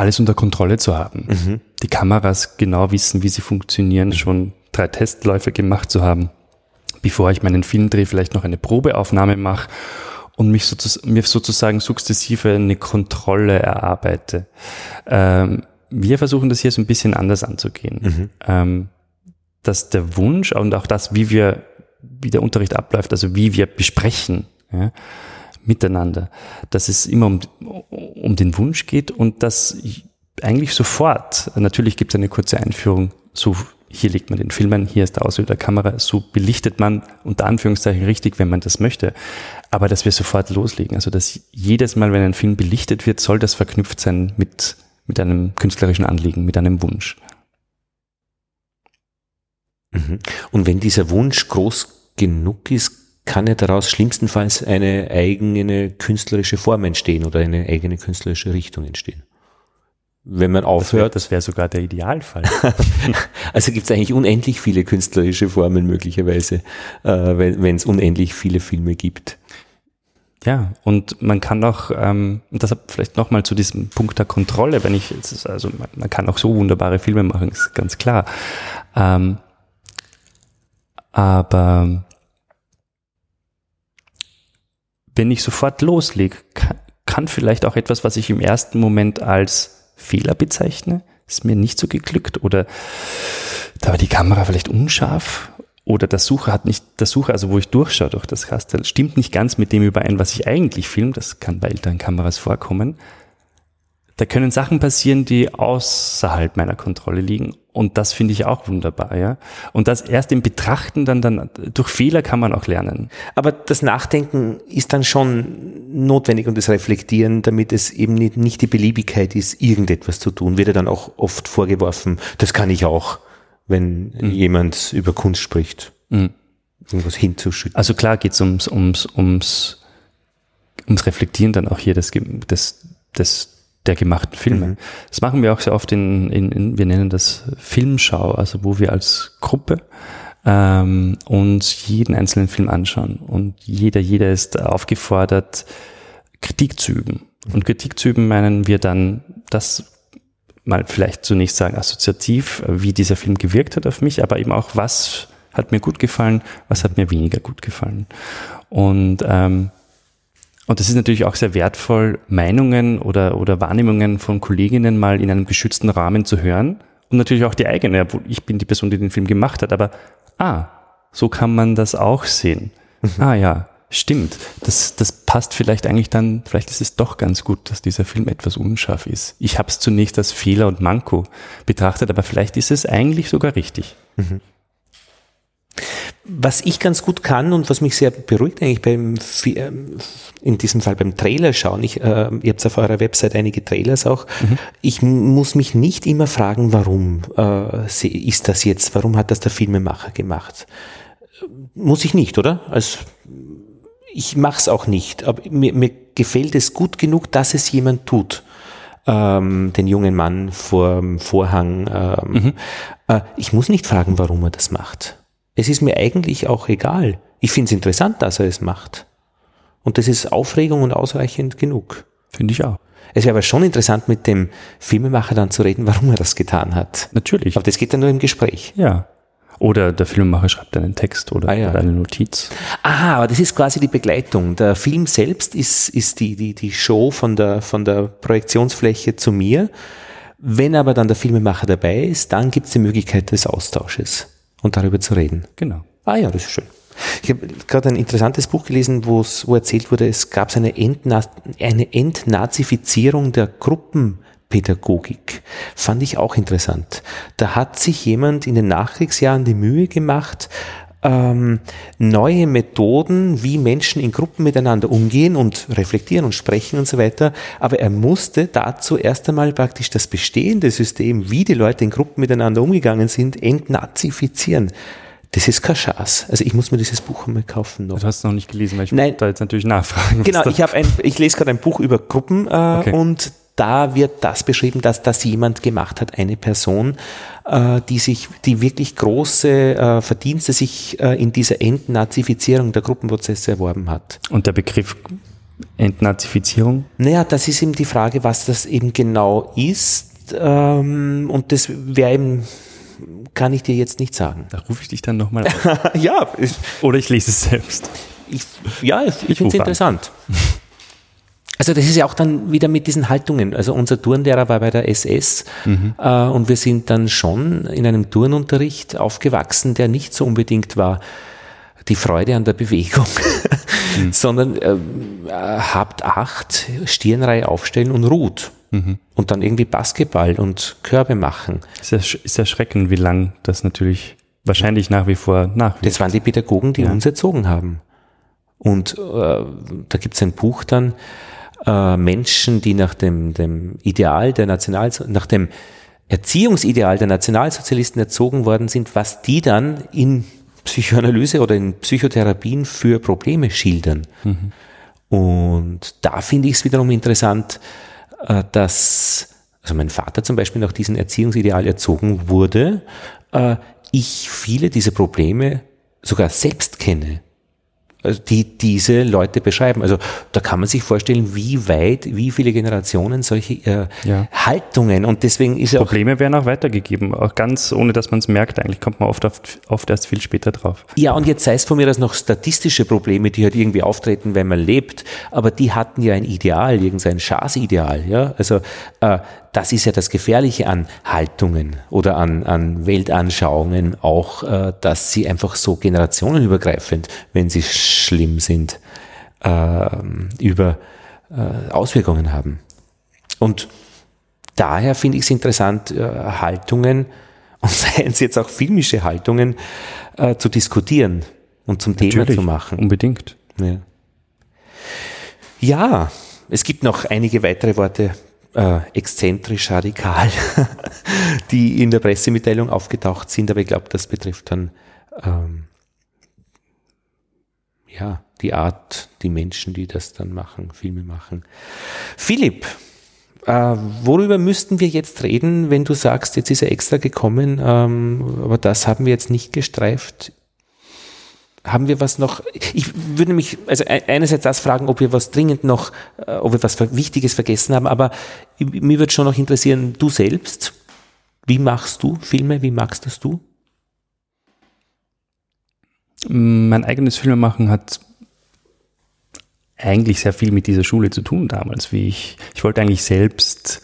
Speaker 2: alles unter Kontrolle zu haben. Mhm. Die Kameras genau wissen, wie sie funktionieren, schon drei Testläufe gemacht zu haben, bevor ich meinen Film drehe, vielleicht noch eine Probeaufnahme mache und mich sozusagen, mir sozusagen sukzessive eine Kontrolle erarbeite. Ähm, wir versuchen das hier so ein bisschen anders anzugehen. Mhm. Ähm, dass der Wunsch und auch das, wie wir, wie der Unterricht abläuft, also wie wir besprechen, ja, miteinander, dass es immer um, um den Wunsch geht und dass eigentlich sofort, natürlich gibt es eine kurze Einführung, so hier legt man den Film ein, hier ist der Auslöser der Kamera, so belichtet man unter Anführungszeichen richtig, wenn man das möchte, aber dass wir sofort loslegen, also dass jedes Mal, wenn ein Film belichtet wird, soll das verknüpft sein mit, mit einem künstlerischen Anliegen, mit einem Wunsch.
Speaker 1: Mhm. Und wenn dieser Wunsch groß genug ist, kann ja daraus schlimmstenfalls eine eigene künstlerische Form entstehen oder eine eigene künstlerische Richtung entstehen. Wenn man aufhört.
Speaker 2: Das wäre wär sogar der Idealfall.
Speaker 1: also gibt es eigentlich unendlich viele künstlerische Formen möglicherweise, äh, wenn es unendlich viele Filme gibt.
Speaker 2: Ja, und man kann auch, ähm, deshalb vielleicht nochmal zu diesem Punkt der Kontrolle, wenn ich, also man kann auch so wunderbare Filme machen, ist ganz klar. Ähm, aber wenn ich sofort loslege, kann, vielleicht auch etwas, was ich im ersten Moment als Fehler bezeichne, ist mir nicht so geglückt oder da war die Kamera vielleicht unscharf oder der Sucher hat nicht, der Sucher, also wo ich durchschaue durch das Kastel, stimmt nicht ganz mit dem überein, was ich eigentlich filme, das kann bei älteren Kameras vorkommen. da können Sachen passieren, die außerhalb meiner Kontrolle liegen. Und das finde ich auch wunderbar, ja. Und das erst im Betrachten dann, dann, durch Fehler kann man auch lernen.
Speaker 1: Aber das Nachdenken ist dann schon notwendig und das Reflektieren, damit es eben nicht, nicht die Beliebigkeit ist, irgendetwas zu tun, wird ja dann auch oft vorgeworfen, das kann ich auch, wenn mhm. jemand über Kunst spricht. Mhm. Irgendwas hinzuschütten.
Speaker 2: Also klar geht es ums, ums, ums, ums Reflektieren dann auch hier des, des, des der gemachten Filme. Mhm. Das machen wir auch sehr oft in, in, in, wir nennen das Filmschau, also wo wir als Gruppe ähm, uns jeden einzelnen Film anschauen. Und jeder, jeder ist aufgefordert, Kritik zu üben. Und Kritik zu üben meinen wir dann, das mal vielleicht zunächst sagen, assoziativ, wie dieser Film gewirkt hat auf mich, aber eben auch, was hat mir gut gefallen, was hat mir weniger gut gefallen. Und ähm, und das ist natürlich auch sehr wertvoll, Meinungen oder, oder Wahrnehmungen von Kolleginnen mal in einem geschützten Rahmen zu hören. Und natürlich auch die eigene, obwohl ich bin die Person, die den Film gemacht hat. Aber, ah, so kann man das auch sehen. Mhm. Ah ja, stimmt. Das, das passt vielleicht eigentlich dann, vielleicht ist es doch ganz gut, dass dieser Film etwas unscharf ist. Ich habe es zunächst als Fehler und Manko betrachtet, aber vielleicht ist es eigentlich sogar richtig. Mhm.
Speaker 1: Was ich ganz gut kann und was mich sehr beruhigt eigentlich beim, ähm, in diesem Fall beim Trailer schauen, ich, äh, ihr habt auf eurer Website einige Trailers auch, mhm. ich muss mich nicht immer fragen, warum äh, ist das jetzt, warum hat das der Filmemacher gemacht? Muss ich nicht, oder? Also, ich mache es auch nicht, aber mir, mir gefällt es gut genug, dass es jemand tut. Ähm, den jungen Mann vor dem Vorhang. Ähm, mhm. äh, ich muss nicht fragen, warum er das macht es ist mir eigentlich auch egal. Ich finde es interessant, dass er es macht. Und das ist Aufregung und ausreichend genug.
Speaker 2: Finde ich auch.
Speaker 1: Es wäre aber schon interessant, mit dem Filmemacher dann zu reden, warum er das getan hat.
Speaker 2: Natürlich.
Speaker 1: Aber das geht dann nur im Gespräch.
Speaker 2: Ja. Oder der Filmemacher schreibt einen Text oder, ah, ja. oder eine Notiz.
Speaker 1: Aha, aber das ist quasi die Begleitung. Der Film selbst ist, ist die, die, die Show von der, von der Projektionsfläche zu mir. Wenn aber dann der Filmemacher dabei ist, dann gibt es die Möglichkeit des Austausches und darüber zu reden.
Speaker 2: Genau.
Speaker 1: Ah ja, das ist schön. Ich habe gerade ein interessantes Buch gelesen, wo erzählt wurde, es gab eine, Entna eine Entnazifizierung der Gruppenpädagogik. Fand ich auch interessant. Da hat sich jemand in den Nachkriegsjahren die Mühe gemacht, ähm, neue Methoden, wie Menschen in Gruppen miteinander umgehen und reflektieren und sprechen und so weiter. Aber er musste dazu erst einmal praktisch das bestehende System, wie die Leute in Gruppen miteinander umgegangen sind, entnazifizieren. Das ist kein Schatz. Also ich muss mir dieses Buch einmal kaufen.
Speaker 2: Noch. Du hast es noch nicht gelesen, weil ich Nein. da jetzt natürlich nachfragen.
Speaker 1: Genau, ich habe ein, ich lese gerade ein Buch über Gruppen äh, okay. und da wird das beschrieben, dass das jemand gemacht hat, eine Person, äh, die sich, die wirklich große äh, Verdienste sich äh, in dieser Entnazifizierung der Gruppenprozesse erworben hat.
Speaker 2: Und der Begriff Entnazifizierung?
Speaker 1: Naja, das ist eben die Frage, was das eben genau ist. Ähm, und das wäre eben kann ich dir jetzt nicht sagen.
Speaker 2: Da rufe ich dich dann nochmal an.
Speaker 1: ja.
Speaker 2: Oder ich lese es selbst.
Speaker 1: Ich, ja, ich, ich finde es interessant. Also das ist ja auch dann wieder mit diesen Haltungen. Also unser Turnlehrer war bei der SS mhm. äh, und wir sind dann schon in einem Turnunterricht aufgewachsen, der nicht so unbedingt war die Freude an der Bewegung, mhm. sondern äh, habt acht, Stirnreihe aufstellen und ruht. Mhm. Und dann irgendwie Basketball und Körbe machen.
Speaker 2: Es ist erschreckend, wie lang das natürlich wahrscheinlich nach wie vor nachwirkt.
Speaker 1: Das waren die Pädagogen, die ja. uns erzogen haben. Und äh, da gibt es ein Buch dann, äh, Menschen, die nach dem, dem Ideal der National, nach dem Erziehungsideal der Nationalsozialisten erzogen worden sind, was die dann in Psychoanalyse oder in Psychotherapien für Probleme schildern. Mhm. Und da finde ich es wiederum interessant, äh, dass, also mein Vater zum Beispiel nach diesem Erziehungsideal erzogen wurde, äh, ich viele dieser Probleme sogar selbst kenne. Also die diese Leute beschreiben. Also da kann man sich vorstellen, wie weit, wie viele Generationen solche äh, ja. Haltungen und deswegen ist
Speaker 2: ja Probleme werden auch weitergegeben, auch ganz ohne, dass man es merkt. Eigentlich kommt man oft, oft, oft erst viel später drauf.
Speaker 1: Ja, und jetzt sei es von mir, dass noch statistische Probleme, die halt irgendwie auftreten, wenn man lebt, aber die hatten ja ein Ideal, irgendein Schaßideal. Ja, also äh, das ist ja das Gefährliche an Haltungen oder an, an Weltanschauungen auch, äh, dass sie einfach so generationenübergreifend, wenn sie schlimm sind, äh, über äh, Auswirkungen haben. Und daher finde ich es interessant, äh, Haltungen und seien es jetzt auch filmische Haltungen äh, zu diskutieren und zum Natürlich, Thema zu machen.
Speaker 2: Unbedingt.
Speaker 1: Ja. ja, es gibt noch einige weitere Worte, äh, exzentrisch radikal, die in der Pressemitteilung aufgetaucht sind, aber ich glaube, das betrifft dann ähm, ja, die Art, die Menschen, die das dann machen, Filme machen. Philipp, äh, worüber müssten wir jetzt reden, wenn du sagst, jetzt ist er extra gekommen, ähm, aber das haben wir jetzt nicht gestreift? Haben wir was noch? Ich würde mich also einerseits das fragen, ob wir was dringend noch, äh, ob wir was Wichtiges vergessen haben, aber mir würde schon noch interessieren, du selbst, wie machst du Filme, wie magst das du?
Speaker 2: Mein eigenes Filmemachen hat eigentlich sehr viel mit dieser Schule zu tun damals, wie ich, ich wollte eigentlich selbst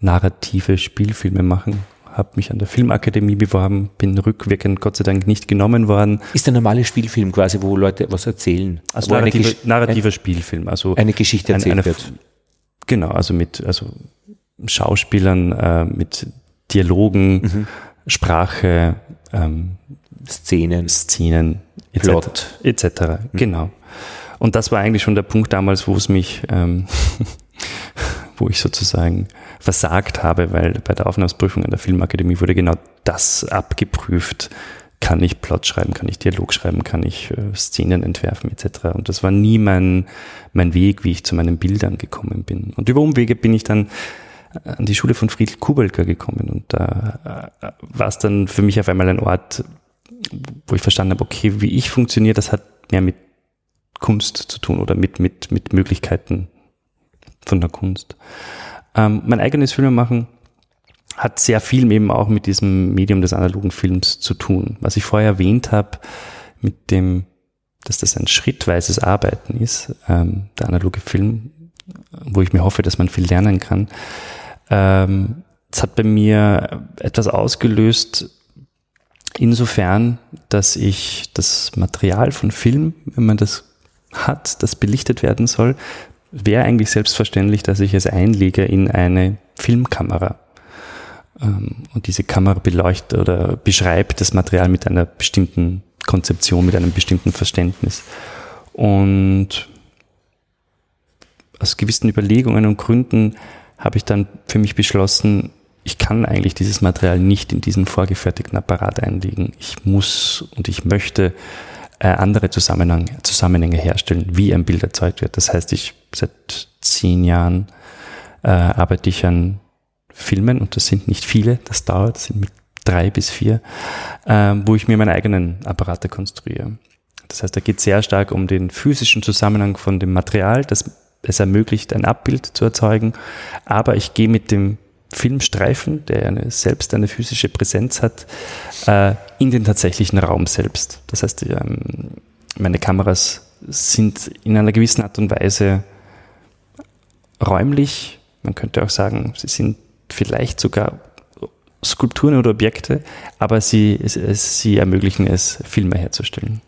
Speaker 2: narrative Spielfilme machen, habe mich an der Filmakademie beworben, bin rückwirkend Gott sei Dank nicht genommen worden.
Speaker 1: Ist der normale Spielfilm quasi, wo Leute was erzählen?
Speaker 2: Also narrative, narrativer Spielfilm, also
Speaker 1: eine Geschichte erzählt eine, eine, wird.
Speaker 2: Genau, also mit also Schauspielern, äh, mit Dialogen, mhm. Sprache, ähm, Szenen, Szenen, Plot etc. Mhm. Genau. Und das war eigentlich schon der Punkt damals, wo es mich, ähm, wo ich sozusagen versagt habe, weil bei der Aufnahmsprüfung an der Filmakademie wurde genau das abgeprüft. Kann ich Plot schreiben, kann ich Dialog schreiben, kann ich äh, Szenen entwerfen etc. Und das war nie mein, mein Weg, wie ich zu meinen Bildern gekommen bin. Und über Umwege bin ich dann an die Schule von Friedel Kubelka gekommen und da äh, war es dann für mich auf einmal ein Ort, wo ich verstanden habe, okay, wie ich funktioniere, das hat mehr mit Kunst zu tun oder mit, mit, mit Möglichkeiten von der Kunst. Ähm, mein eigenes Filmemachen hat sehr viel eben auch mit diesem Medium des analogen Films zu tun. Was ich vorher erwähnt habe, mit dem, dass das ein schrittweises Arbeiten ist, ähm, der analoge Film, wo ich mir hoffe, dass man viel lernen kann. Ähm, es hat bei mir etwas ausgelöst, insofern, dass ich das Material von Film, wenn man das hat, das belichtet werden soll, wäre eigentlich selbstverständlich, dass ich es einlege in eine Filmkamera. Ähm, und diese Kamera beleuchtet oder beschreibt das Material mit einer bestimmten Konzeption, mit einem bestimmten Verständnis. Und aus gewissen Überlegungen und Gründen habe ich dann für mich beschlossen, ich kann eigentlich dieses Material nicht in diesen vorgefertigten Apparat einlegen. Ich muss und ich möchte äh, andere Zusammenhang, Zusammenhänge herstellen, wie ein Bild erzeugt wird. Das heißt, ich seit zehn Jahren äh, arbeite ich an Filmen und das sind nicht viele, das dauert, das sind mit drei bis vier, äh, wo ich mir meine eigenen Apparate konstruiere. Das heißt, da geht sehr stark um den physischen Zusammenhang von dem Material, das es ermöglicht, ein Abbild zu erzeugen, aber ich gehe mit dem Filmstreifen, der eine, selbst eine physische Präsenz hat, äh, in den tatsächlichen Raum selbst. Das heißt, ähm, meine Kameras sind in einer gewissen Art und Weise räumlich. Man könnte auch sagen, sie sind vielleicht sogar Skulpturen oder Objekte, aber sie, sie ermöglichen es, Filme herzustellen.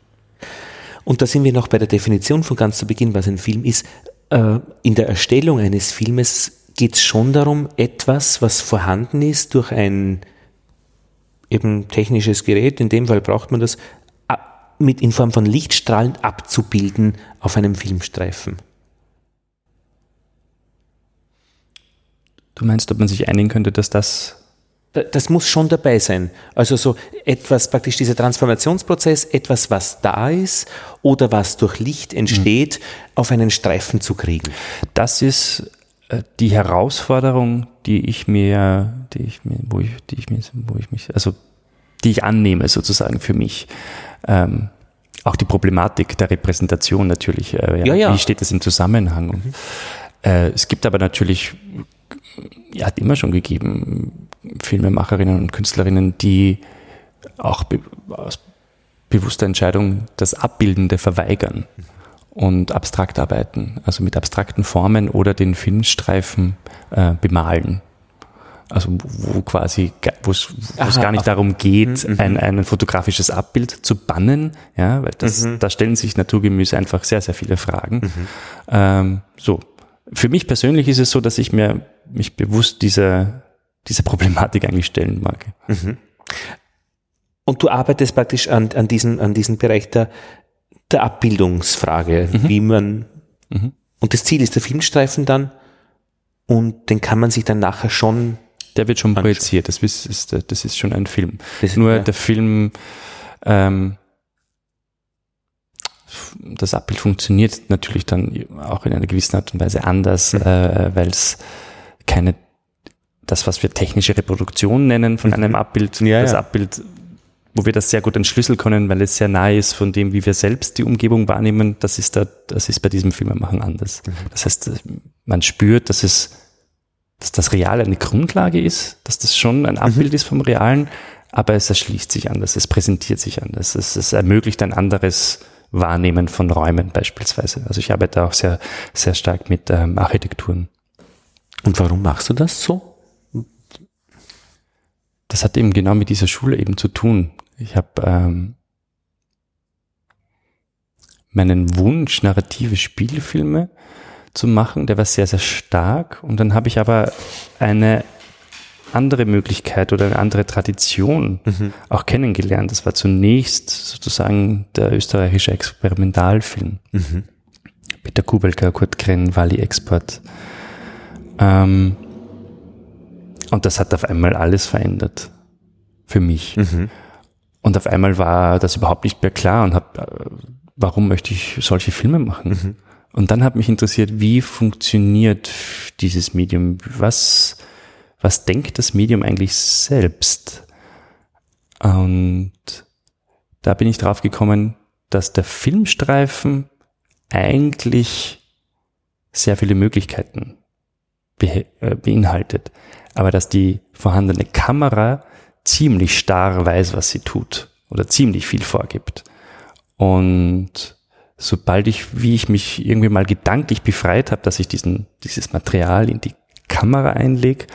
Speaker 1: Und da sind wir noch bei der Definition von ganz zu Beginn, was ein Film ist. Äh, in der Erstellung eines Filmes geht es schon darum, etwas, was vorhanden ist, durch ein eben technisches Gerät, in dem Fall braucht man das, mit in Form von Lichtstrahlen abzubilden auf einem Filmstreifen.
Speaker 2: Du meinst, ob man sich einigen könnte, dass das
Speaker 1: das muss schon dabei sein. Also so etwas, praktisch dieser Transformationsprozess, etwas, was da ist oder was durch Licht entsteht, mhm. auf einen Streifen zu kriegen.
Speaker 2: Das ist die Herausforderung, die ich mir, die ich mir, wo ich, die ich mir, wo ich mich, also die ich annehme sozusagen für mich. Ähm, auch die Problematik der Repräsentation natürlich. Äh, ja, ja. Wie steht das im Zusammenhang? Mhm. Äh, es gibt aber natürlich, ja, hat immer schon gegeben, Filmemacherinnen und Künstlerinnen, die auch be aus bewusster Entscheidung das Abbildende verweigern. Mhm und abstrakt arbeiten, also mit abstrakten Formen oder den Filmstreifen äh, bemalen. Also wo quasi, wo es gar nicht darum geht, mhm, mhm, ein, ein fotografisches Abbild zu bannen, ja, weil das, mhm. da stellen sich naturgemäß einfach sehr, sehr viele Fragen. Mhm. Ähm, so, für mich persönlich ist es so, dass ich mir mich bewusst dieser, dieser Problematik eigentlich stellen mag. Mhm.
Speaker 1: Und du arbeitest praktisch an, an, diesen, an diesem Bereich der, der Abbildungsfrage, mhm. wie man, mhm. und das Ziel ist der Filmstreifen dann, und den kann man sich dann nachher schon.
Speaker 2: Der wird schon projiziert, das ist, das ist schon ein Film. Das, Nur der Film, ähm, das Abbild funktioniert natürlich dann auch in einer gewissen Art und Weise anders, mhm. äh, weil es keine, das, was wir technische Reproduktion nennen von mhm. einem Abbild, ja, das ja. Abbild, wo wir das sehr gut entschlüsseln können, weil es sehr nahe ist von dem, wie wir selbst die Umgebung wahrnehmen, das ist da, das ist bei diesem Filmemachen anders. Mhm. Das heißt, man spürt, dass es, dass das Reale eine Grundlage ist, dass das schon ein Abbild mhm. ist vom Realen, aber es erschließt sich anders, es präsentiert sich anders, es, es ermöglicht ein anderes Wahrnehmen von Räumen beispielsweise. Also ich arbeite auch sehr, sehr stark mit ähm, Architekturen.
Speaker 1: Und warum machst du das so?
Speaker 2: Das hat eben genau mit dieser Schule eben zu tun. Ich habe ähm, meinen Wunsch, narrative Spielfilme zu machen, der war sehr, sehr stark. Und dann habe ich aber eine andere Möglichkeit oder eine andere Tradition mhm. auch kennengelernt. Das war zunächst sozusagen der österreichische Experimentalfilm. Mhm. Peter Kubelka, Kurt Krenn, Wally Export. Ähm, und das hat auf einmal alles verändert. Für mich. Mhm. Und auf einmal war das überhaupt nicht mehr klar und hab, äh, warum möchte ich solche Filme machen? Mhm. Und dann hat mich interessiert, wie funktioniert dieses Medium? Was, was denkt das Medium eigentlich selbst? Und da bin ich drauf gekommen, dass der Filmstreifen eigentlich sehr viele Möglichkeiten äh, beinhaltet, aber dass die vorhandene Kamera ziemlich starr weiß, was sie tut oder ziemlich viel vorgibt. Und sobald ich, wie ich mich irgendwie mal gedanklich befreit habe, dass ich diesen, dieses Material in die Kamera einlege,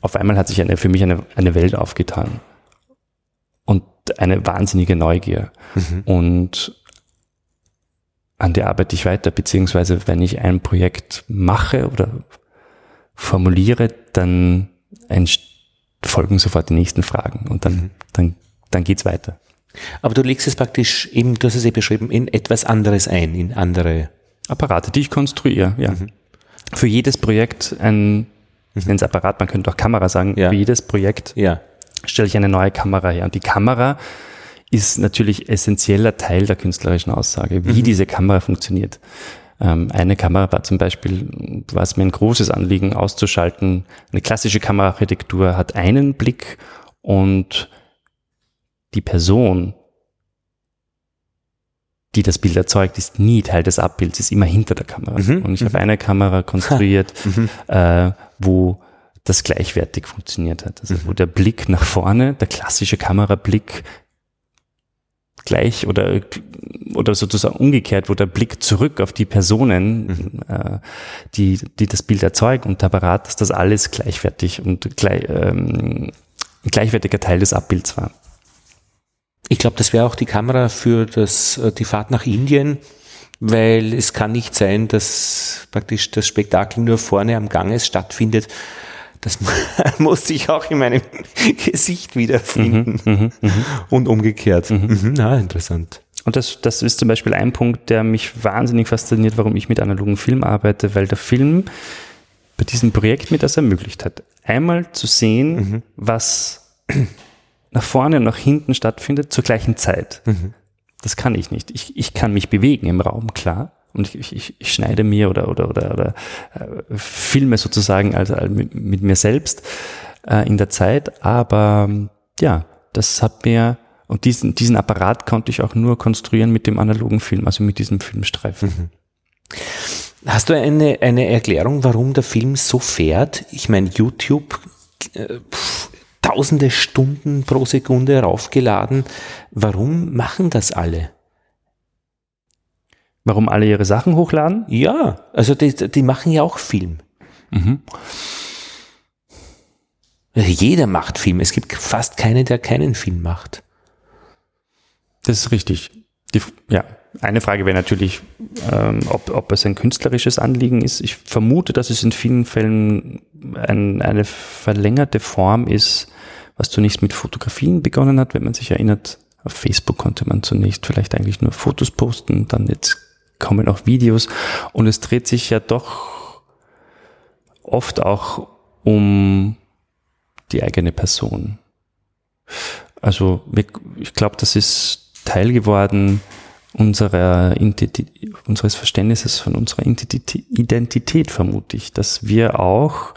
Speaker 2: auf einmal hat sich eine, für mich eine, eine Welt aufgetan. Und eine wahnsinnige Neugier. Mhm. Und an der arbeite ich weiter, beziehungsweise wenn ich ein Projekt mache oder formuliere, dann folgen sofort die nächsten Fragen und dann, mhm. dann, dann geht's weiter.
Speaker 1: Aber du legst es praktisch eben, du hast es ja beschrieben, in etwas anderes ein, in andere
Speaker 2: Apparate, die ich konstruiere, ja. Mhm. Für jedes Projekt ein nenne es Apparat, man könnte auch Kamera sagen, ja. für jedes Projekt ja. stelle ich eine neue Kamera her. Und die Kamera ist natürlich essentieller Teil der künstlerischen Aussage, wie mhm. diese Kamera funktioniert. Ähm, eine Kamera war zum Beispiel, war es mir ein großes Anliegen auszuschalten. Eine klassische Kameraarchitektur hat einen Blick und die Person, die das Bild erzeugt, ist nie Teil des Abbilds, ist immer hinter der Kamera. Mhm. Und ich habe mhm. eine Kamera konstruiert, mhm. äh, wo das gleichwertig funktioniert hat. Also wo mhm. der Blick nach vorne, der klassische Kamerablick gleich oder, oder sozusagen umgekehrt, wo der Blick zurück auf die Personen, mhm. äh, die, die das Bild erzeugen und der Apparat, dass das alles gleichwertig und gleich, ähm, ein gleichwertiger Teil des Abbilds war.
Speaker 1: Ich glaube, das wäre auch die Kamera für das, äh, die Fahrt nach Indien, weil es kann nicht sein, dass praktisch das Spektakel nur vorne am Ganges stattfindet. Das muss sich auch in meinem Gesicht wiederfinden mhm, mh, mh. und umgekehrt. Mhm. Mhm,
Speaker 2: ah, interessant. Und das, das ist zum Beispiel ein Punkt, der mich wahnsinnig fasziniert, warum ich mit analogen Film arbeite, weil der Film bei diesem Projekt mir das ermöglicht hat. Einmal zu sehen, mhm. was nach vorne und nach hinten stattfindet zur gleichen Zeit. Mhm. Das kann ich nicht. Ich, ich kann mich bewegen im Raum, klar. Und ich, ich, ich schneide mir oder, oder, oder, oder äh, filme sozusagen also mit, mit mir selbst äh, in der Zeit. Aber ja, das hat mir, und diesen, diesen Apparat konnte ich auch nur konstruieren mit dem analogen Film, also mit diesem Filmstreifen. Mhm.
Speaker 1: Hast du eine, eine Erklärung, warum der Film so fährt? Ich meine, YouTube, äh, pff, tausende Stunden pro Sekunde raufgeladen. Warum machen das alle?
Speaker 2: Warum alle ihre Sachen hochladen?
Speaker 1: Ja, also die, die machen ja auch Film. Mhm. Jeder macht Film. Es gibt fast keinen, der keinen Film macht.
Speaker 2: Das ist richtig. Die, ja, eine Frage wäre natürlich, ähm, ob, ob es ein künstlerisches Anliegen ist. Ich vermute, dass es in vielen Fällen ein, eine verlängerte Form ist, was zunächst mit Fotografien begonnen hat. Wenn man sich erinnert, auf Facebook konnte man zunächst vielleicht eigentlich nur Fotos posten, dann jetzt kommen auch Videos und es dreht sich ja doch oft auch um die eigene Person. Also ich glaube, das ist Teil geworden unserer unseres Verständnisses von unserer Identität, vermute ich, dass wir auch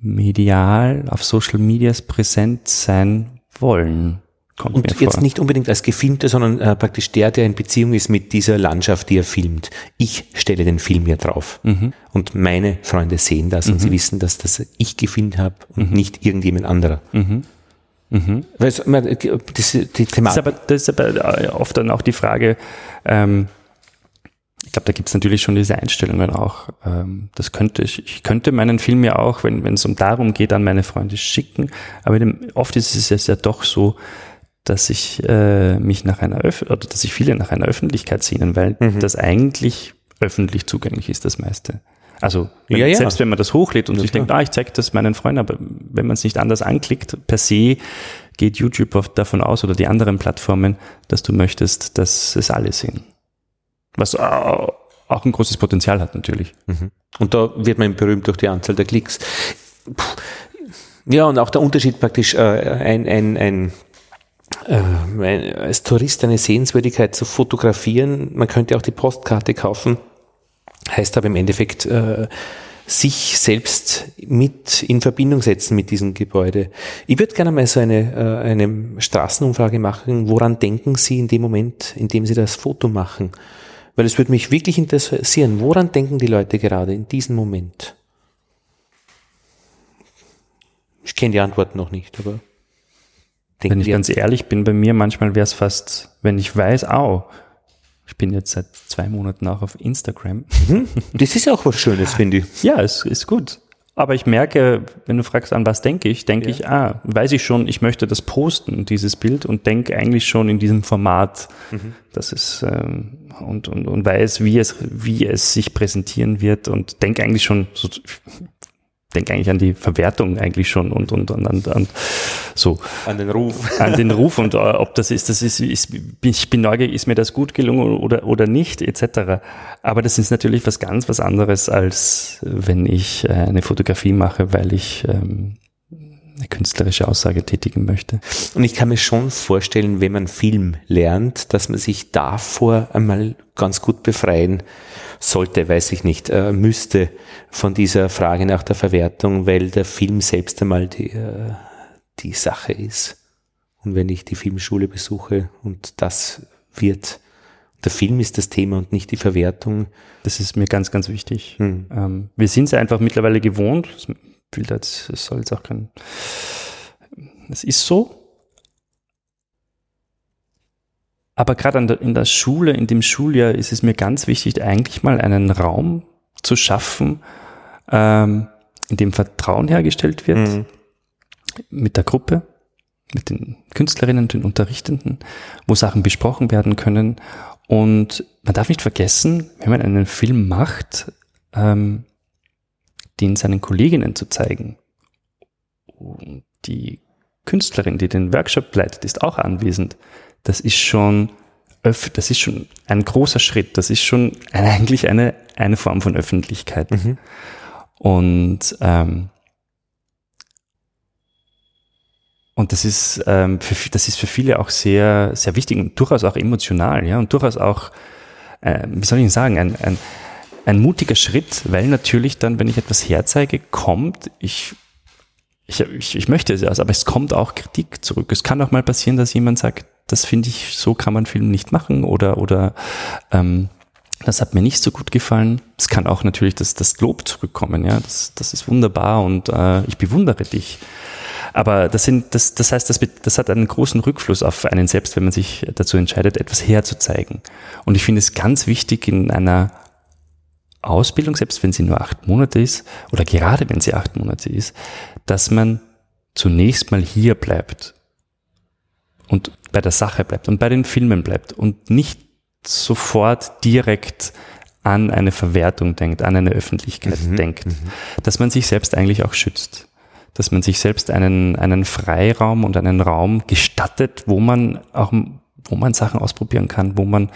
Speaker 2: medial auf Social Medias präsent sein wollen.
Speaker 1: Kommt und jetzt vor. nicht unbedingt als Gefilmter, sondern äh, praktisch der, der in Beziehung ist mit dieser Landschaft, die er filmt. Ich stelle den Film hier drauf. Mhm. Und meine Freunde sehen das mhm. und sie wissen, dass das ich gefilmt habe und mhm. nicht irgendjemand anderer. Mhm.
Speaker 2: Mhm. Weil das, die Thematik. Das ist, aber, das ist aber äh, oft dann auch die Frage, ähm, ich glaube, da gibt es natürlich schon diese Einstellungen auch. Ähm, das könnte ich, ich könnte meinen Film ja auch, wenn wenn es um darum geht, an meine Freunde schicken. Aber oft ist es ja doch so, dass ich äh, mich nach einer Öf oder dass sich viele nach einer Öffentlichkeit sehnen, weil mhm. das eigentlich öffentlich zugänglich ist, das meiste. Also wenn, ja, ja. selbst wenn man das hochlädt und ja, sich klar. denkt, ah, ich zeige das meinen Freunden, aber wenn man es nicht anders anklickt, per se geht YouTube davon aus oder die anderen Plattformen, dass du möchtest, dass es alle sehen. Was auch ein großes Potenzial hat natürlich.
Speaker 1: Mhm. Und da wird man berühmt durch die Anzahl der Klicks. Ja, und auch der Unterschied praktisch, äh, ein, ein, ein äh, als Tourist eine Sehenswürdigkeit zu fotografieren. Man könnte auch die Postkarte kaufen heißt aber im Endeffekt äh, sich selbst mit in Verbindung setzen mit diesem Gebäude. Ich würde gerne mal so eine, äh, eine Straßenumfrage machen. Woran denken Sie in dem Moment, in dem Sie das Foto machen? Weil es würde mich wirklich interessieren. Woran denken die Leute gerade in diesem Moment? Ich kenne die Antwort noch nicht, aber
Speaker 2: wenn ich ganz ehrlich bin, bei mir manchmal wäre es fast, wenn ich weiß, au, ich bin jetzt seit zwei Monaten auch auf Instagram.
Speaker 1: Mhm. Das ist auch was Schönes, finde ich.
Speaker 2: Ja, es ist gut. Aber ich merke, wenn du fragst, an was denke ich, denke ja. ich, ah, weiß ich schon, ich möchte das posten, dieses Bild, und denke eigentlich schon in diesem Format, mhm. dass es ähm, und, und, und weiß, wie es, wie es sich präsentieren wird und denke eigentlich schon so, denke eigentlich an die Verwertung eigentlich schon und, und, und, und, und so.
Speaker 1: An den Ruf.
Speaker 2: An den Ruf und uh, ob das ist, das ist, ist, ich bin neugierig, ist mir das gut gelungen oder, oder nicht, etc. Aber das ist natürlich was ganz was anderes, als wenn ich äh, eine Fotografie mache, weil ich ähm, eine künstlerische Aussage tätigen möchte.
Speaker 1: Und ich kann mir schon vorstellen, wenn man Film lernt, dass man sich davor einmal ganz gut befreien sollte, weiß ich nicht, äh, müsste von dieser Frage nach der Verwertung, weil der Film selbst einmal die, äh, die Sache ist. Und wenn ich die Filmschule besuche und das wird, der Film ist das Thema und nicht die Verwertung.
Speaker 2: Das ist mir ganz, ganz wichtig. Hm. Ähm, wir sind es einfach mittlerweile gewohnt. Es soll jetzt auch kein, es ist so. Aber gerade in der Schule, in dem Schuljahr ist es mir ganz wichtig, eigentlich mal einen Raum zu schaffen, ähm, in dem Vertrauen hergestellt wird mhm. mit der Gruppe, mit den Künstlerinnen, den Unterrichtenden, wo Sachen besprochen werden können. Und man darf nicht vergessen, wenn man einen Film macht, ähm, den seinen Kolleginnen zu zeigen. Und die Künstlerin, die den Workshop leitet, ist auch anwesend das ist schon, das ist schon ein großer Schritt. Das ist schon eigentlich eine, eine Form von Öffentlichkeit. Mhm. Und, ähm, und das ist, ähm, für, das ist für viele auch sehr, sehr wichtig und durchaus auch emotional, ja, und durchaus auch, äh, wie soll ich sagen, ein, ein, ein mutiger Schritt, weil natürlich dann, wenn ich etwas herzeige, kommt, ich ich, ich, ich möchte es, aber es kommt auch Kritik zurück. Es kann auch mal passieren, dass jemand sagt, das finde ich, so kann man Film nicht machen oder, oder ähm, das hat mir nicht so gut gefallen. Es kann auch natürlich das, das Lob zurückkommen, ja, das, das ist wunderbar und äh, ich bewundere dich. Aber das, sind, das, das heißt, das, das hat einen großen Rückfluss auf einen selbst, wenn man sich dazu entscheidet, etwas herzuzeigen. Und ich finde es ganz wichtig in einer Ausbildung, selbst wenn sie nur acht Monate ist, oder gerade wenn sie acht Monate ist, dass man zunächst mal hier bleibt und bei der Sache bleibt und bei den Filmen bleibt und nicht sofort direkt an eine Verwertung denkt, an eine Öffentlichkeit mhm, denkt, mhm. dass man sich selbst eigentlich auch schützt, dass man sich selbst einen, einen Freiraum und einen Raum gestattet, wo man auch, wo man Sachen ausprobieren kann, wo man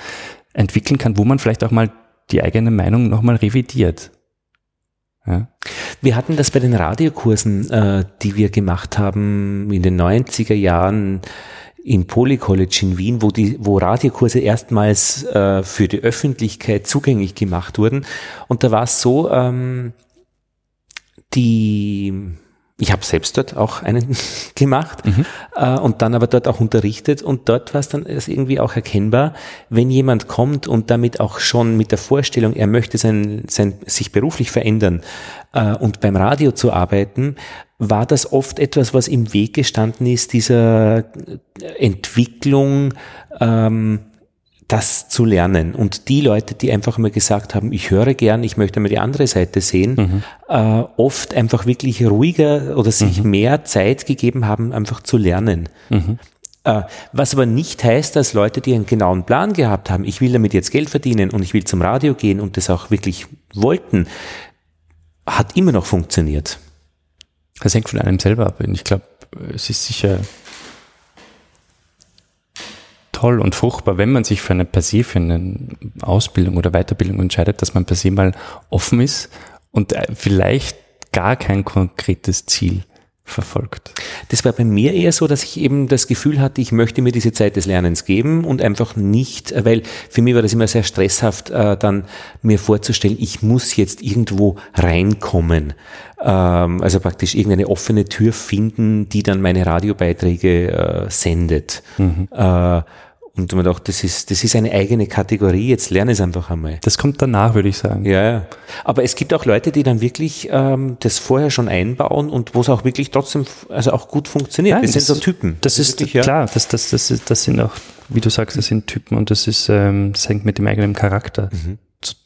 Speaker 2: entwickeln kann, wo man vielleicht auch mal die eigene Meinung nochmal revidiert.
Speaker 1: Ja. Wir hatten das bei den Radiokursen, äh, die wir gemacht haben in den 90er Jahren im Poly College in Wien, wo die, wo Radiokurse erstmals äh, für die Öffentlichkeit zugänglich gemacht wurden. Und da war es so, ähm, die ich habe selbst dort auch einen gemacht mhm. äh, und dann aber dort auch unterrichtet und dort war es dann irgendwie auch erkennbar, wenn jemand kommt und damit auch schon mit der Vorstellung, er möchte sein, sein, sich beruflich verändern äh, und beim Radio zu arbeiten, war das oft etwas, was im Weg gestanden ist, dieser Entwicklung ähm, das zu lernen. Und die Leute, die einfach mal gesagt haben, ich höre gern, ich möchte mal die andere Seite sehen, mhm. äh, oft einfach wirklich ruhiger oder sich mhm. mehr Zeit gegeben haben, einfach zu lernen. Mhm. Äh, was aber nicht heißt, dass Leute, die einen genauen Plan gehabt haben, ich will damit jetzt Geld verdienen und ich will zum Radio gehen und das auch wirklich wollten, hat immer noch funktioniert.
Speaker 2: Das hängt von einem selber ab. Und ich glaube, es ist sicher toll und fruchtbar, wenn man sich für eine per se, für eine Ausbildung oder Weiterbildung entscheidet, dass man per se mal offen ist und äh, vielleicht gar kein konkretes Ziel verfolgt.
Speaker 1: Das war bei mir eher so, dass ich eben das Gefühl hatte, ich möchte mir diese Zeit des Lernens geben und einfach nicht, weil für mich war das immer sehr stresshaft, äh, dann mir vorzustellen, ich muss jetzt irgendwo reinkommen. Ähm, also praktisch irgendeine offene Tür finden, die dann meine Radiobeiträge äh, sendet. Mhm. Äh, und man dachte, das ist, das ist eine eigene Kategorie, jetzt lerne es einfach einmal.
Speaker 2: Das kommt danach, würde ich sagen.
Speaker 1: Ja, ja. Aber es gibt auch Leute, die dann wirklich ähm, das vorher schon einbauen und wo es auch wirklich trotzdem, also auch gut funktioniert.
Speaker 2: Nein, das, das, sind so Typen. Das, das ist wirklich, ja. klar, das, das, das, das sind auch, wie du sagst, das sind Typen und das ist, ähm, das hängt mit dem eigenen Charakter, mhm. zu,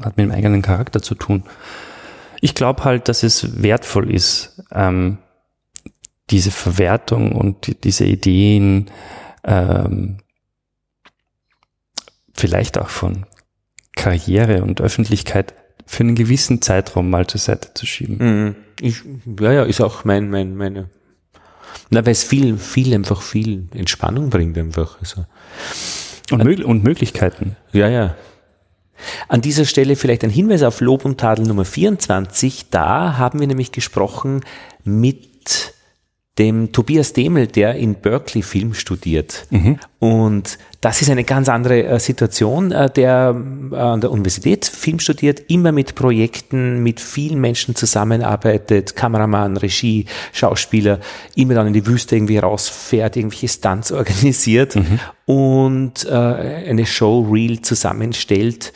Speaker 2: hat mit dem eigenen Charakter zu tun. Ich glaube halt, dass es wertvoll ist, ähm, diese Verwertung und die, diese Ideen, ähm, vielleicht auch von Karriere und Öffentlichkeit für einen gewissen Zeitraum mal zur Seite zu schieben. Mhm.
Speaker 1: Ich, ja, ja, ist auch mein, mein, meine, na, weil es viel, viel, einfach viel Entspannung bringt einfach. Also.
Speaker 2: Und, Mög und Möglichkeiten.
Speaker 1: Ja, ja. An dieser Stelle vielleicht ein Hinweis auf Lob und Tadel Nummer 24. Da haben wir nämlich gesprochen mit dem Tobias Demel, der in Berkeley Film studiert. Mhm. Und das ist eine ganz andere äh, Situation, äh, der äh, an der Universität Film studiert, immer mit Projekten, mit vielen Menschen zusammenarbeitet, Kameramann, Regie, Schauspieler, immer dann in die Wüste irgendwie rausfährt, irgendwelche Stunts organisiert mhm. und eine Show real zusammenstellt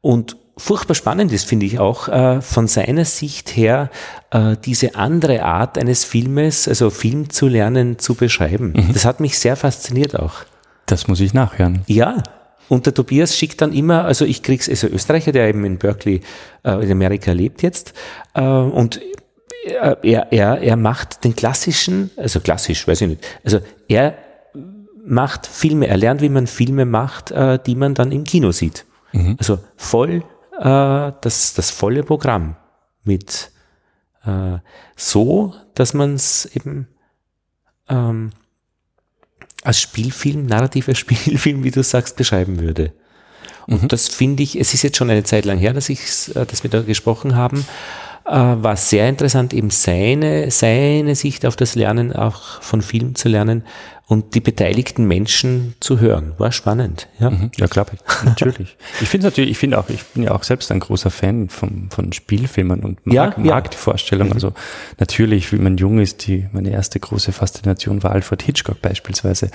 Speaker 1: und furchtbar spannend ist, finde ich auch, äh, von seiner Sicht her äh, diese andere Art eines Filmes, also Film zu lernen, zu beschreiben. Mhm. Das hat mich sehr fasziniert auch.
Speaker 2: Das muss ich nachhören.
Speaker 1: Ja. Und der Tobias schickt dann immer, also ich krieg's, also Österreicher, der eben in Berkeley äh, in Amerika lebt jetzt, äh, und er, er, er macht den klassischen, also klassisch, weiß ich nicht, also er macht Filme, er lernt, wie man Filme macht, äh, die man dann im Kino sieht. Mhm. Also voll äh, das, das volle Programm mit äh, so, dass man es eben ähm, als Spielfilm, narrativer Spielfilm, wie du sagst, beschreiben würde. Und mhm. das finde ich, es ist jetzt schon eine Zeit lang her, dass, ich, äh, dass wir da gesprochen haben, war sehr interessant, eben seine, seine Sicht auf das Lernen, auch von Film zu lernen und die beteiligten Menschen zu hören. War spannend.
Speaker 2: Ja, mhm. ja glaube ich. Natürlich. ich finde natürlich, ich finde auch, ich bin ja auch selbst ein großer Fan von, von Spielfilmen und mag, ja, ja. mag die Vorstellung. Mhm. Also natürlich, wie man jung ist, die, meine erste große Faszination war Alfred Hitchcock beispielsweise.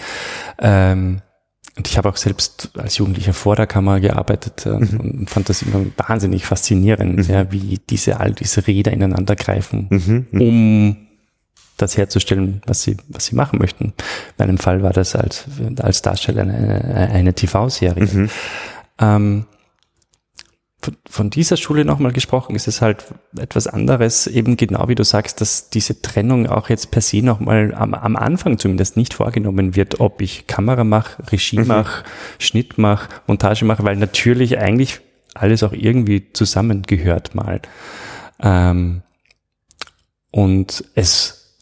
Speaker 2: Ähm, und ich habe auch selbst als Jugendlicher vor der Kamera gearbeitet äh, mhm. und fand das immer wahnsinnig faszinierend, mhm. ja, wie diese all diese Räder ineinander greifen, mhm. mhm. um das herzustellen, was sie, was sie machen möchten. In meinem Fall war das als, als Darsteller eine, eine TV-Serie. Mhm. Ähm, von, dieser Schule nochmal gesprochen, ist es halt etwas anderes, eben genau wie du sagst, dass diese Trennung auch jetzt per se nochmal am, am Anfang zumindest nicht vorgenommen wird, ob ich Kamera mache, Regie mhm. mache, Schnitt mache, Montage mache, weil natürlich eigentlich alles auch irgendwie zusammengehört mal. Ähm, und es,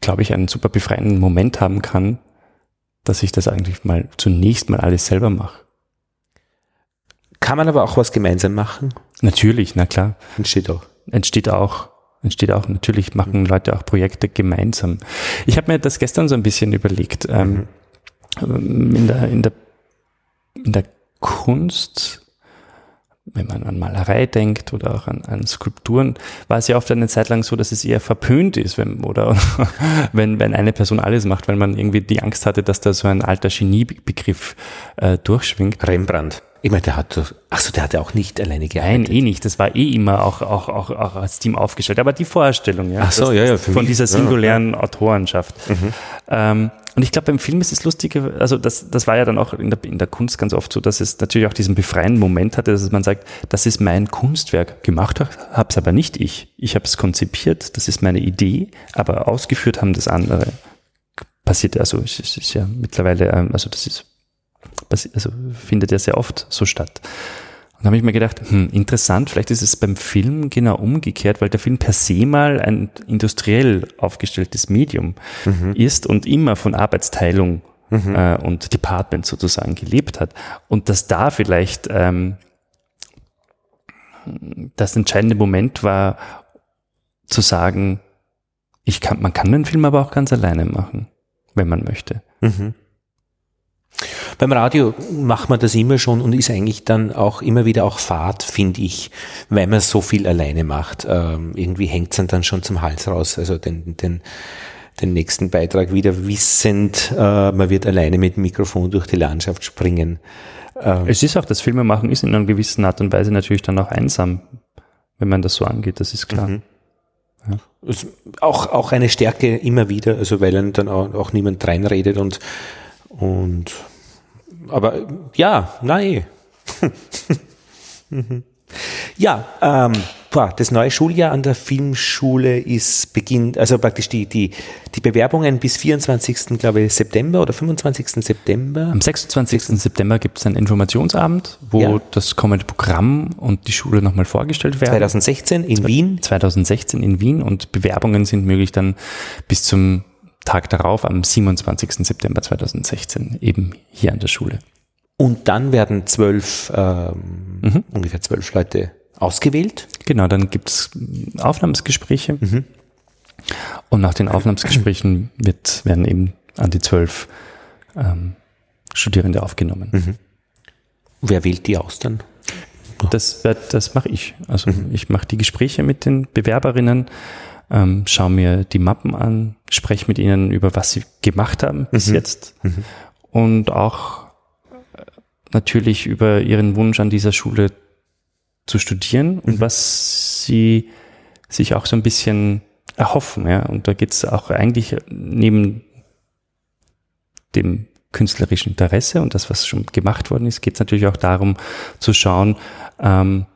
Speaker 2: glaube ich, einen super befreienden Moment haben kann, dass ich das eigentlich mal zunächst mal alles selber mache.
Speaker 1: Kann man aber auch was gemeinsam machen?
Speaker 2: Natürlich, na klar.
Speaker 1: Entsteht auch.
Speaker 2: Entsteht auch. Entsteht auch. Natürlich machen Leute auch Projekte gemeinsam. Ich habe mir das gestern so ein bisschen überlegt. Ähm, mhm. in, der, in, der, in der Kunst wenn man an Malerei denkt oder auch an, an Skulpturen, war es ja oft eine Zeit lang so, dass es eher verpönt ist, wenn, oder wenn, wenn eine Person alles macht, weil man irgendwie die Angst hatte, dass da so ein alter Geniebegriff äh, durchschwingt.
Speaker 1: Rembrandt. Ich meine, der hat, ach so, der hat ja auch nicht alleine gearbeitet.
Speaker 2: Nein, eh nicht. Das war eh immer auch, auch, auch, auch als Team aufgestellt. Aber die Vorstellung, ja.
Speaker 1: Ach so, ja, ja.
Speaker 2: Von mich, dieser singulären ja. Autorenschaft. Mhm. Ähm, und ich glaube, beim Film ist es lustige, also das, das war ja dann auch in der, in der Kunst ganz oft so, dass es natürlich auch diesen befreienden Moment hatte, dass man sagt, das ist mein Kunstwerk. Gemacht habe es aber nicht ich. Ich habe es konzipiert, das ist meine Idee, aber ausgeführt haben das andere. Passiert, also es ist ja mittlerweile, ähm, also das ist also findet ja sehr oft so statt. Und da habe ich mir gedacht, hm, interessant, vielleicht ist es beim Film genau umgekehrt, weil der Film per se mal ein industriell aufgestelltes Medium mhm. ist und immer von Arbeitsteilung mhm. äh, und Department sozusagen gelebt hat. Und dass da vielleicht ähm, das entscheidende Moment war, zu sagen, ich kann, man kann den Film aber auch ganz alleine machen, wenn man möchte. Mhm.
Speaker 1: Beim Radio macht man das immer schon und ist eigentlich dann auch immer wieder auch Fahrt, finde ich, weil man so viel alleine macht. Ähm, irgendwie hängt es dann schon zum Hals raus. Also den, den, den nächsten Beitrag wieder wissend, äh, man wird alleine mit dem Mikrofon durch die Landschaft springen.
Speaker 2: Ähm, es ist auch, das Filmemachen ist in einer gewissen Art und Weise natürlich dann auch einsam, wenn man das so angeht, das ist klar. Mhm.
Speaker 1: Ja. Auch, auch eine Stärke immer wieder, also weil dann auch, auch niemand reinredet und und aber ja, nein. ja, ähm, boah, das neue Schuljahr an der Filmschule ist beginnt, also praktisch die, die, die Bewerbungen bis 24. glaube ich, September oder 25. September.
Speaker 2: Am 26. September gibt es einen Informationsabend, wo ja. das kommende Programm und die Schule nochmal vorgestellt werden.
Speaker 1: 2016 in Wien.
Speaker 2: 2016 in Wien und Bewerbungen sind möglich dann bis zum Tag darauf, am 27. September 2016, eben hier an der Schule.
Speaker 1: Und dann werden zwölf, ähm, mhm. ungefähr zwölf Leute ausgewählt.
Speaker 2: Genau, dann gibt es Aufnahmsgespräche. Mhm. Und nach den Aufnahmsgesprächen wird, werden eben an die zwölf ähm, Studierende aufgenommen. Mhm.
Speaker 1: Wer wählt die aus dann?
Speaker 2: Das, das mache ich. Also mhm. ich mache die Gespräche mit den Bewerberinnen ähm, schaue mir die Mappen an, spreche mit ihnen über, was sie gemacht haben bis mhm. jetzt mhm. und auch äh, natürlich über ihren Wunsch an dieser Schule zu studieren und mhm. was sie sich auch so ein bisschen erhoffen. Ja? Und da geht es auch eigentlich neben dem künstlerischen Interesse und das, was schon gemacht worden ist, geht es natürlich auch darum zu schauen, ähm,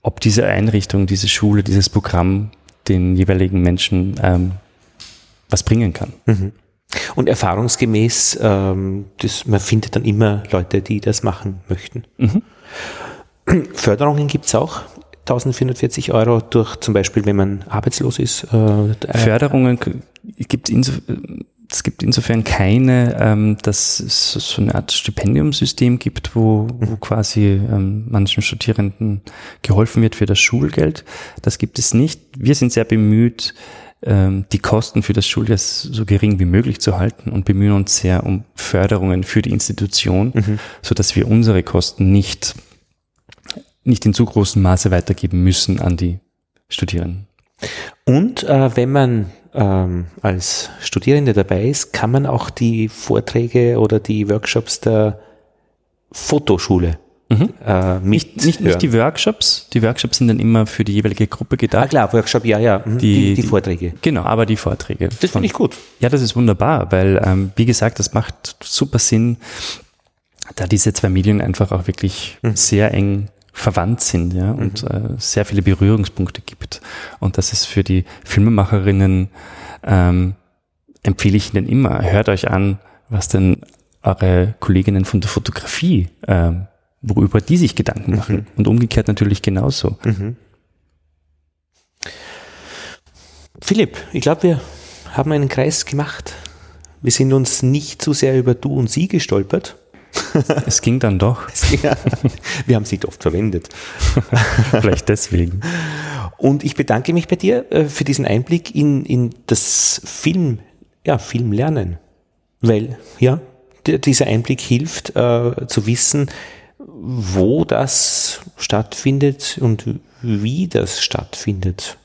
Speaker 2: ob diese Einrichtung, diese Schule, dieses Programm den jeweiligen Menschen ähm, was bringen kann. Mhm.
Speaker 1: Und erfahrungsgemäß, ähm, das, man findet dann immer Leute, die das machen möchten. Mhm. Förderungen gibt's auch. 1440 Euro durch zum Beispiel, wenn man arbeitslos ist.
Speaker 2: Äh, Förderungen gibt es es gibt insofern keine, ähm, dass es so eine Art Stipendiumsystem gibt, wo, wo mhm. quasi ähm, manchen Studierenden geholfen wird für das Schulgeld. Das gibt es nicht. Wir sind sehr bemüht, ähm, die Kosten für das Schuljahr so gering wie möglich zu halten und bemühen uns sehr um Förderungen für die Institution, mhm. so dass wir unsere Kosten nicht, nicht in zu großem Maße weitergeben müssen an die Studierenden.
Speaker 1: Und äh, wenn man ähm, als Studierende dabei ist, kann man auch die Vorträge oder die Workshops der Fotoschule
Speaker 2: Mhm. Äh, nicht, nicht, nicht, die Workshops. Die Workshops sind dann immer für die jeweilige Gruppe gedacht. Ah
Speaker 1: klar, Workshop, ja, ja. Mhm. Die, die, die, Vorträge.
Speaker 2: Genau, aber die Vorträge.
Speaker 1: Das finde ich gut.
Speaker 2: Ja, das ist wunderbar, weil, ähm, wie gesagt, das macht super Sinn, da diese zwei Medien einfach auch wirklich mhm. sehr eng verwandt sind ja, und mhm. äh, sehr viele Berührungspunkte gibt. Und das ist für die Filmemacherinnen, ähm, empfehle ich Ihnen immer, hört euch an, was denn eure Kolleginnen von der Fotografie, äh, worüber die sich Gedanken machen. Mhm. Und umgekehrt natürlich genauso. Mhm.
Speaker 1: Philipp, ich glaube, wir haben einen Kreis gemacht. Wir sind uns nicht zu sehr über du und sie gestolpert.
Speaker 2: Es ging dann doch.
Speaker 1: Ja, wir haben sie oft verwendet.
Speaker 2: Vielleicht deswegen.
Speaker 1: Und ich bedanke mich bei dir äh, für diesen Einblick in, in das Film, ja, Filmlernen. Weil, ja, dieser Einblick hilft äh, zu wissen, wo das stattfindet und wie das stattfindet.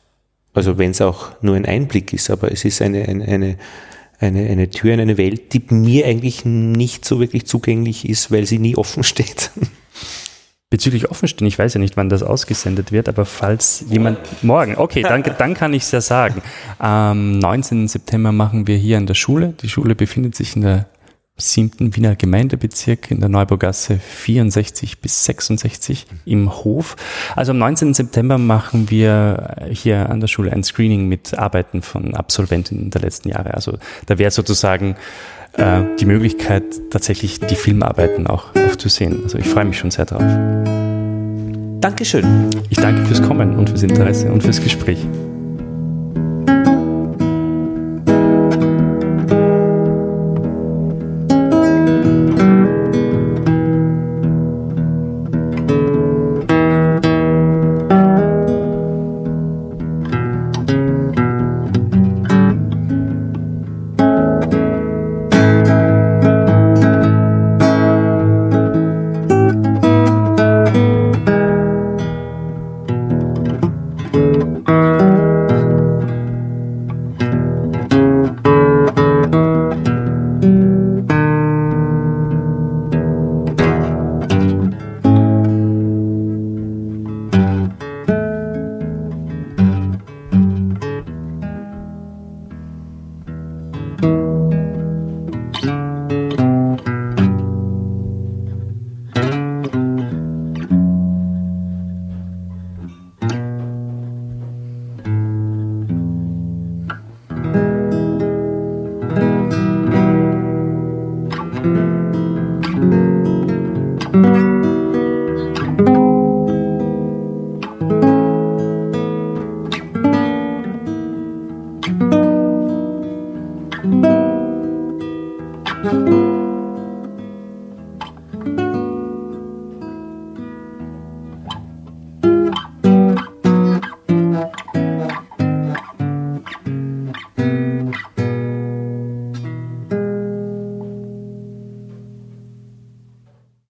Speaker 1: Also wenn es auch nur ein Einblick ist, aber es ist eine, eine, eine, eine, eine Tür in eine Welt, die mir eigentlich nicht so wirklich zugänglich ist, weil sie nie offen steht.
Speaker 2: Bezüglich Offenstehen, ich weiß ja nicht, wann das ausgesendet wird, aber falls jemand morgen, okay, dann, dann kann ich es ja sagen. Am 19. September machen wir hier an der Schule. Die Schule befindet sich in der siebten Wiener Gemeindebezirk in der Neubaugasse 64 bis 66 im Hof. Also am 19. September machen wir hier an der Schule ein Screening mit Arbeiten von Absolventen der letzten Jahre. Also da wäre sozusagen äh, die Möglichkeit, tatsächlich die Filmarbeiten auch aufzusehen. Also ich freue mich schon sehr drauf.
Speaker 1: Dankeschön.
Speaker 2: Ich danke fürs Kommen und fürs Interesse und fürs Gespräch.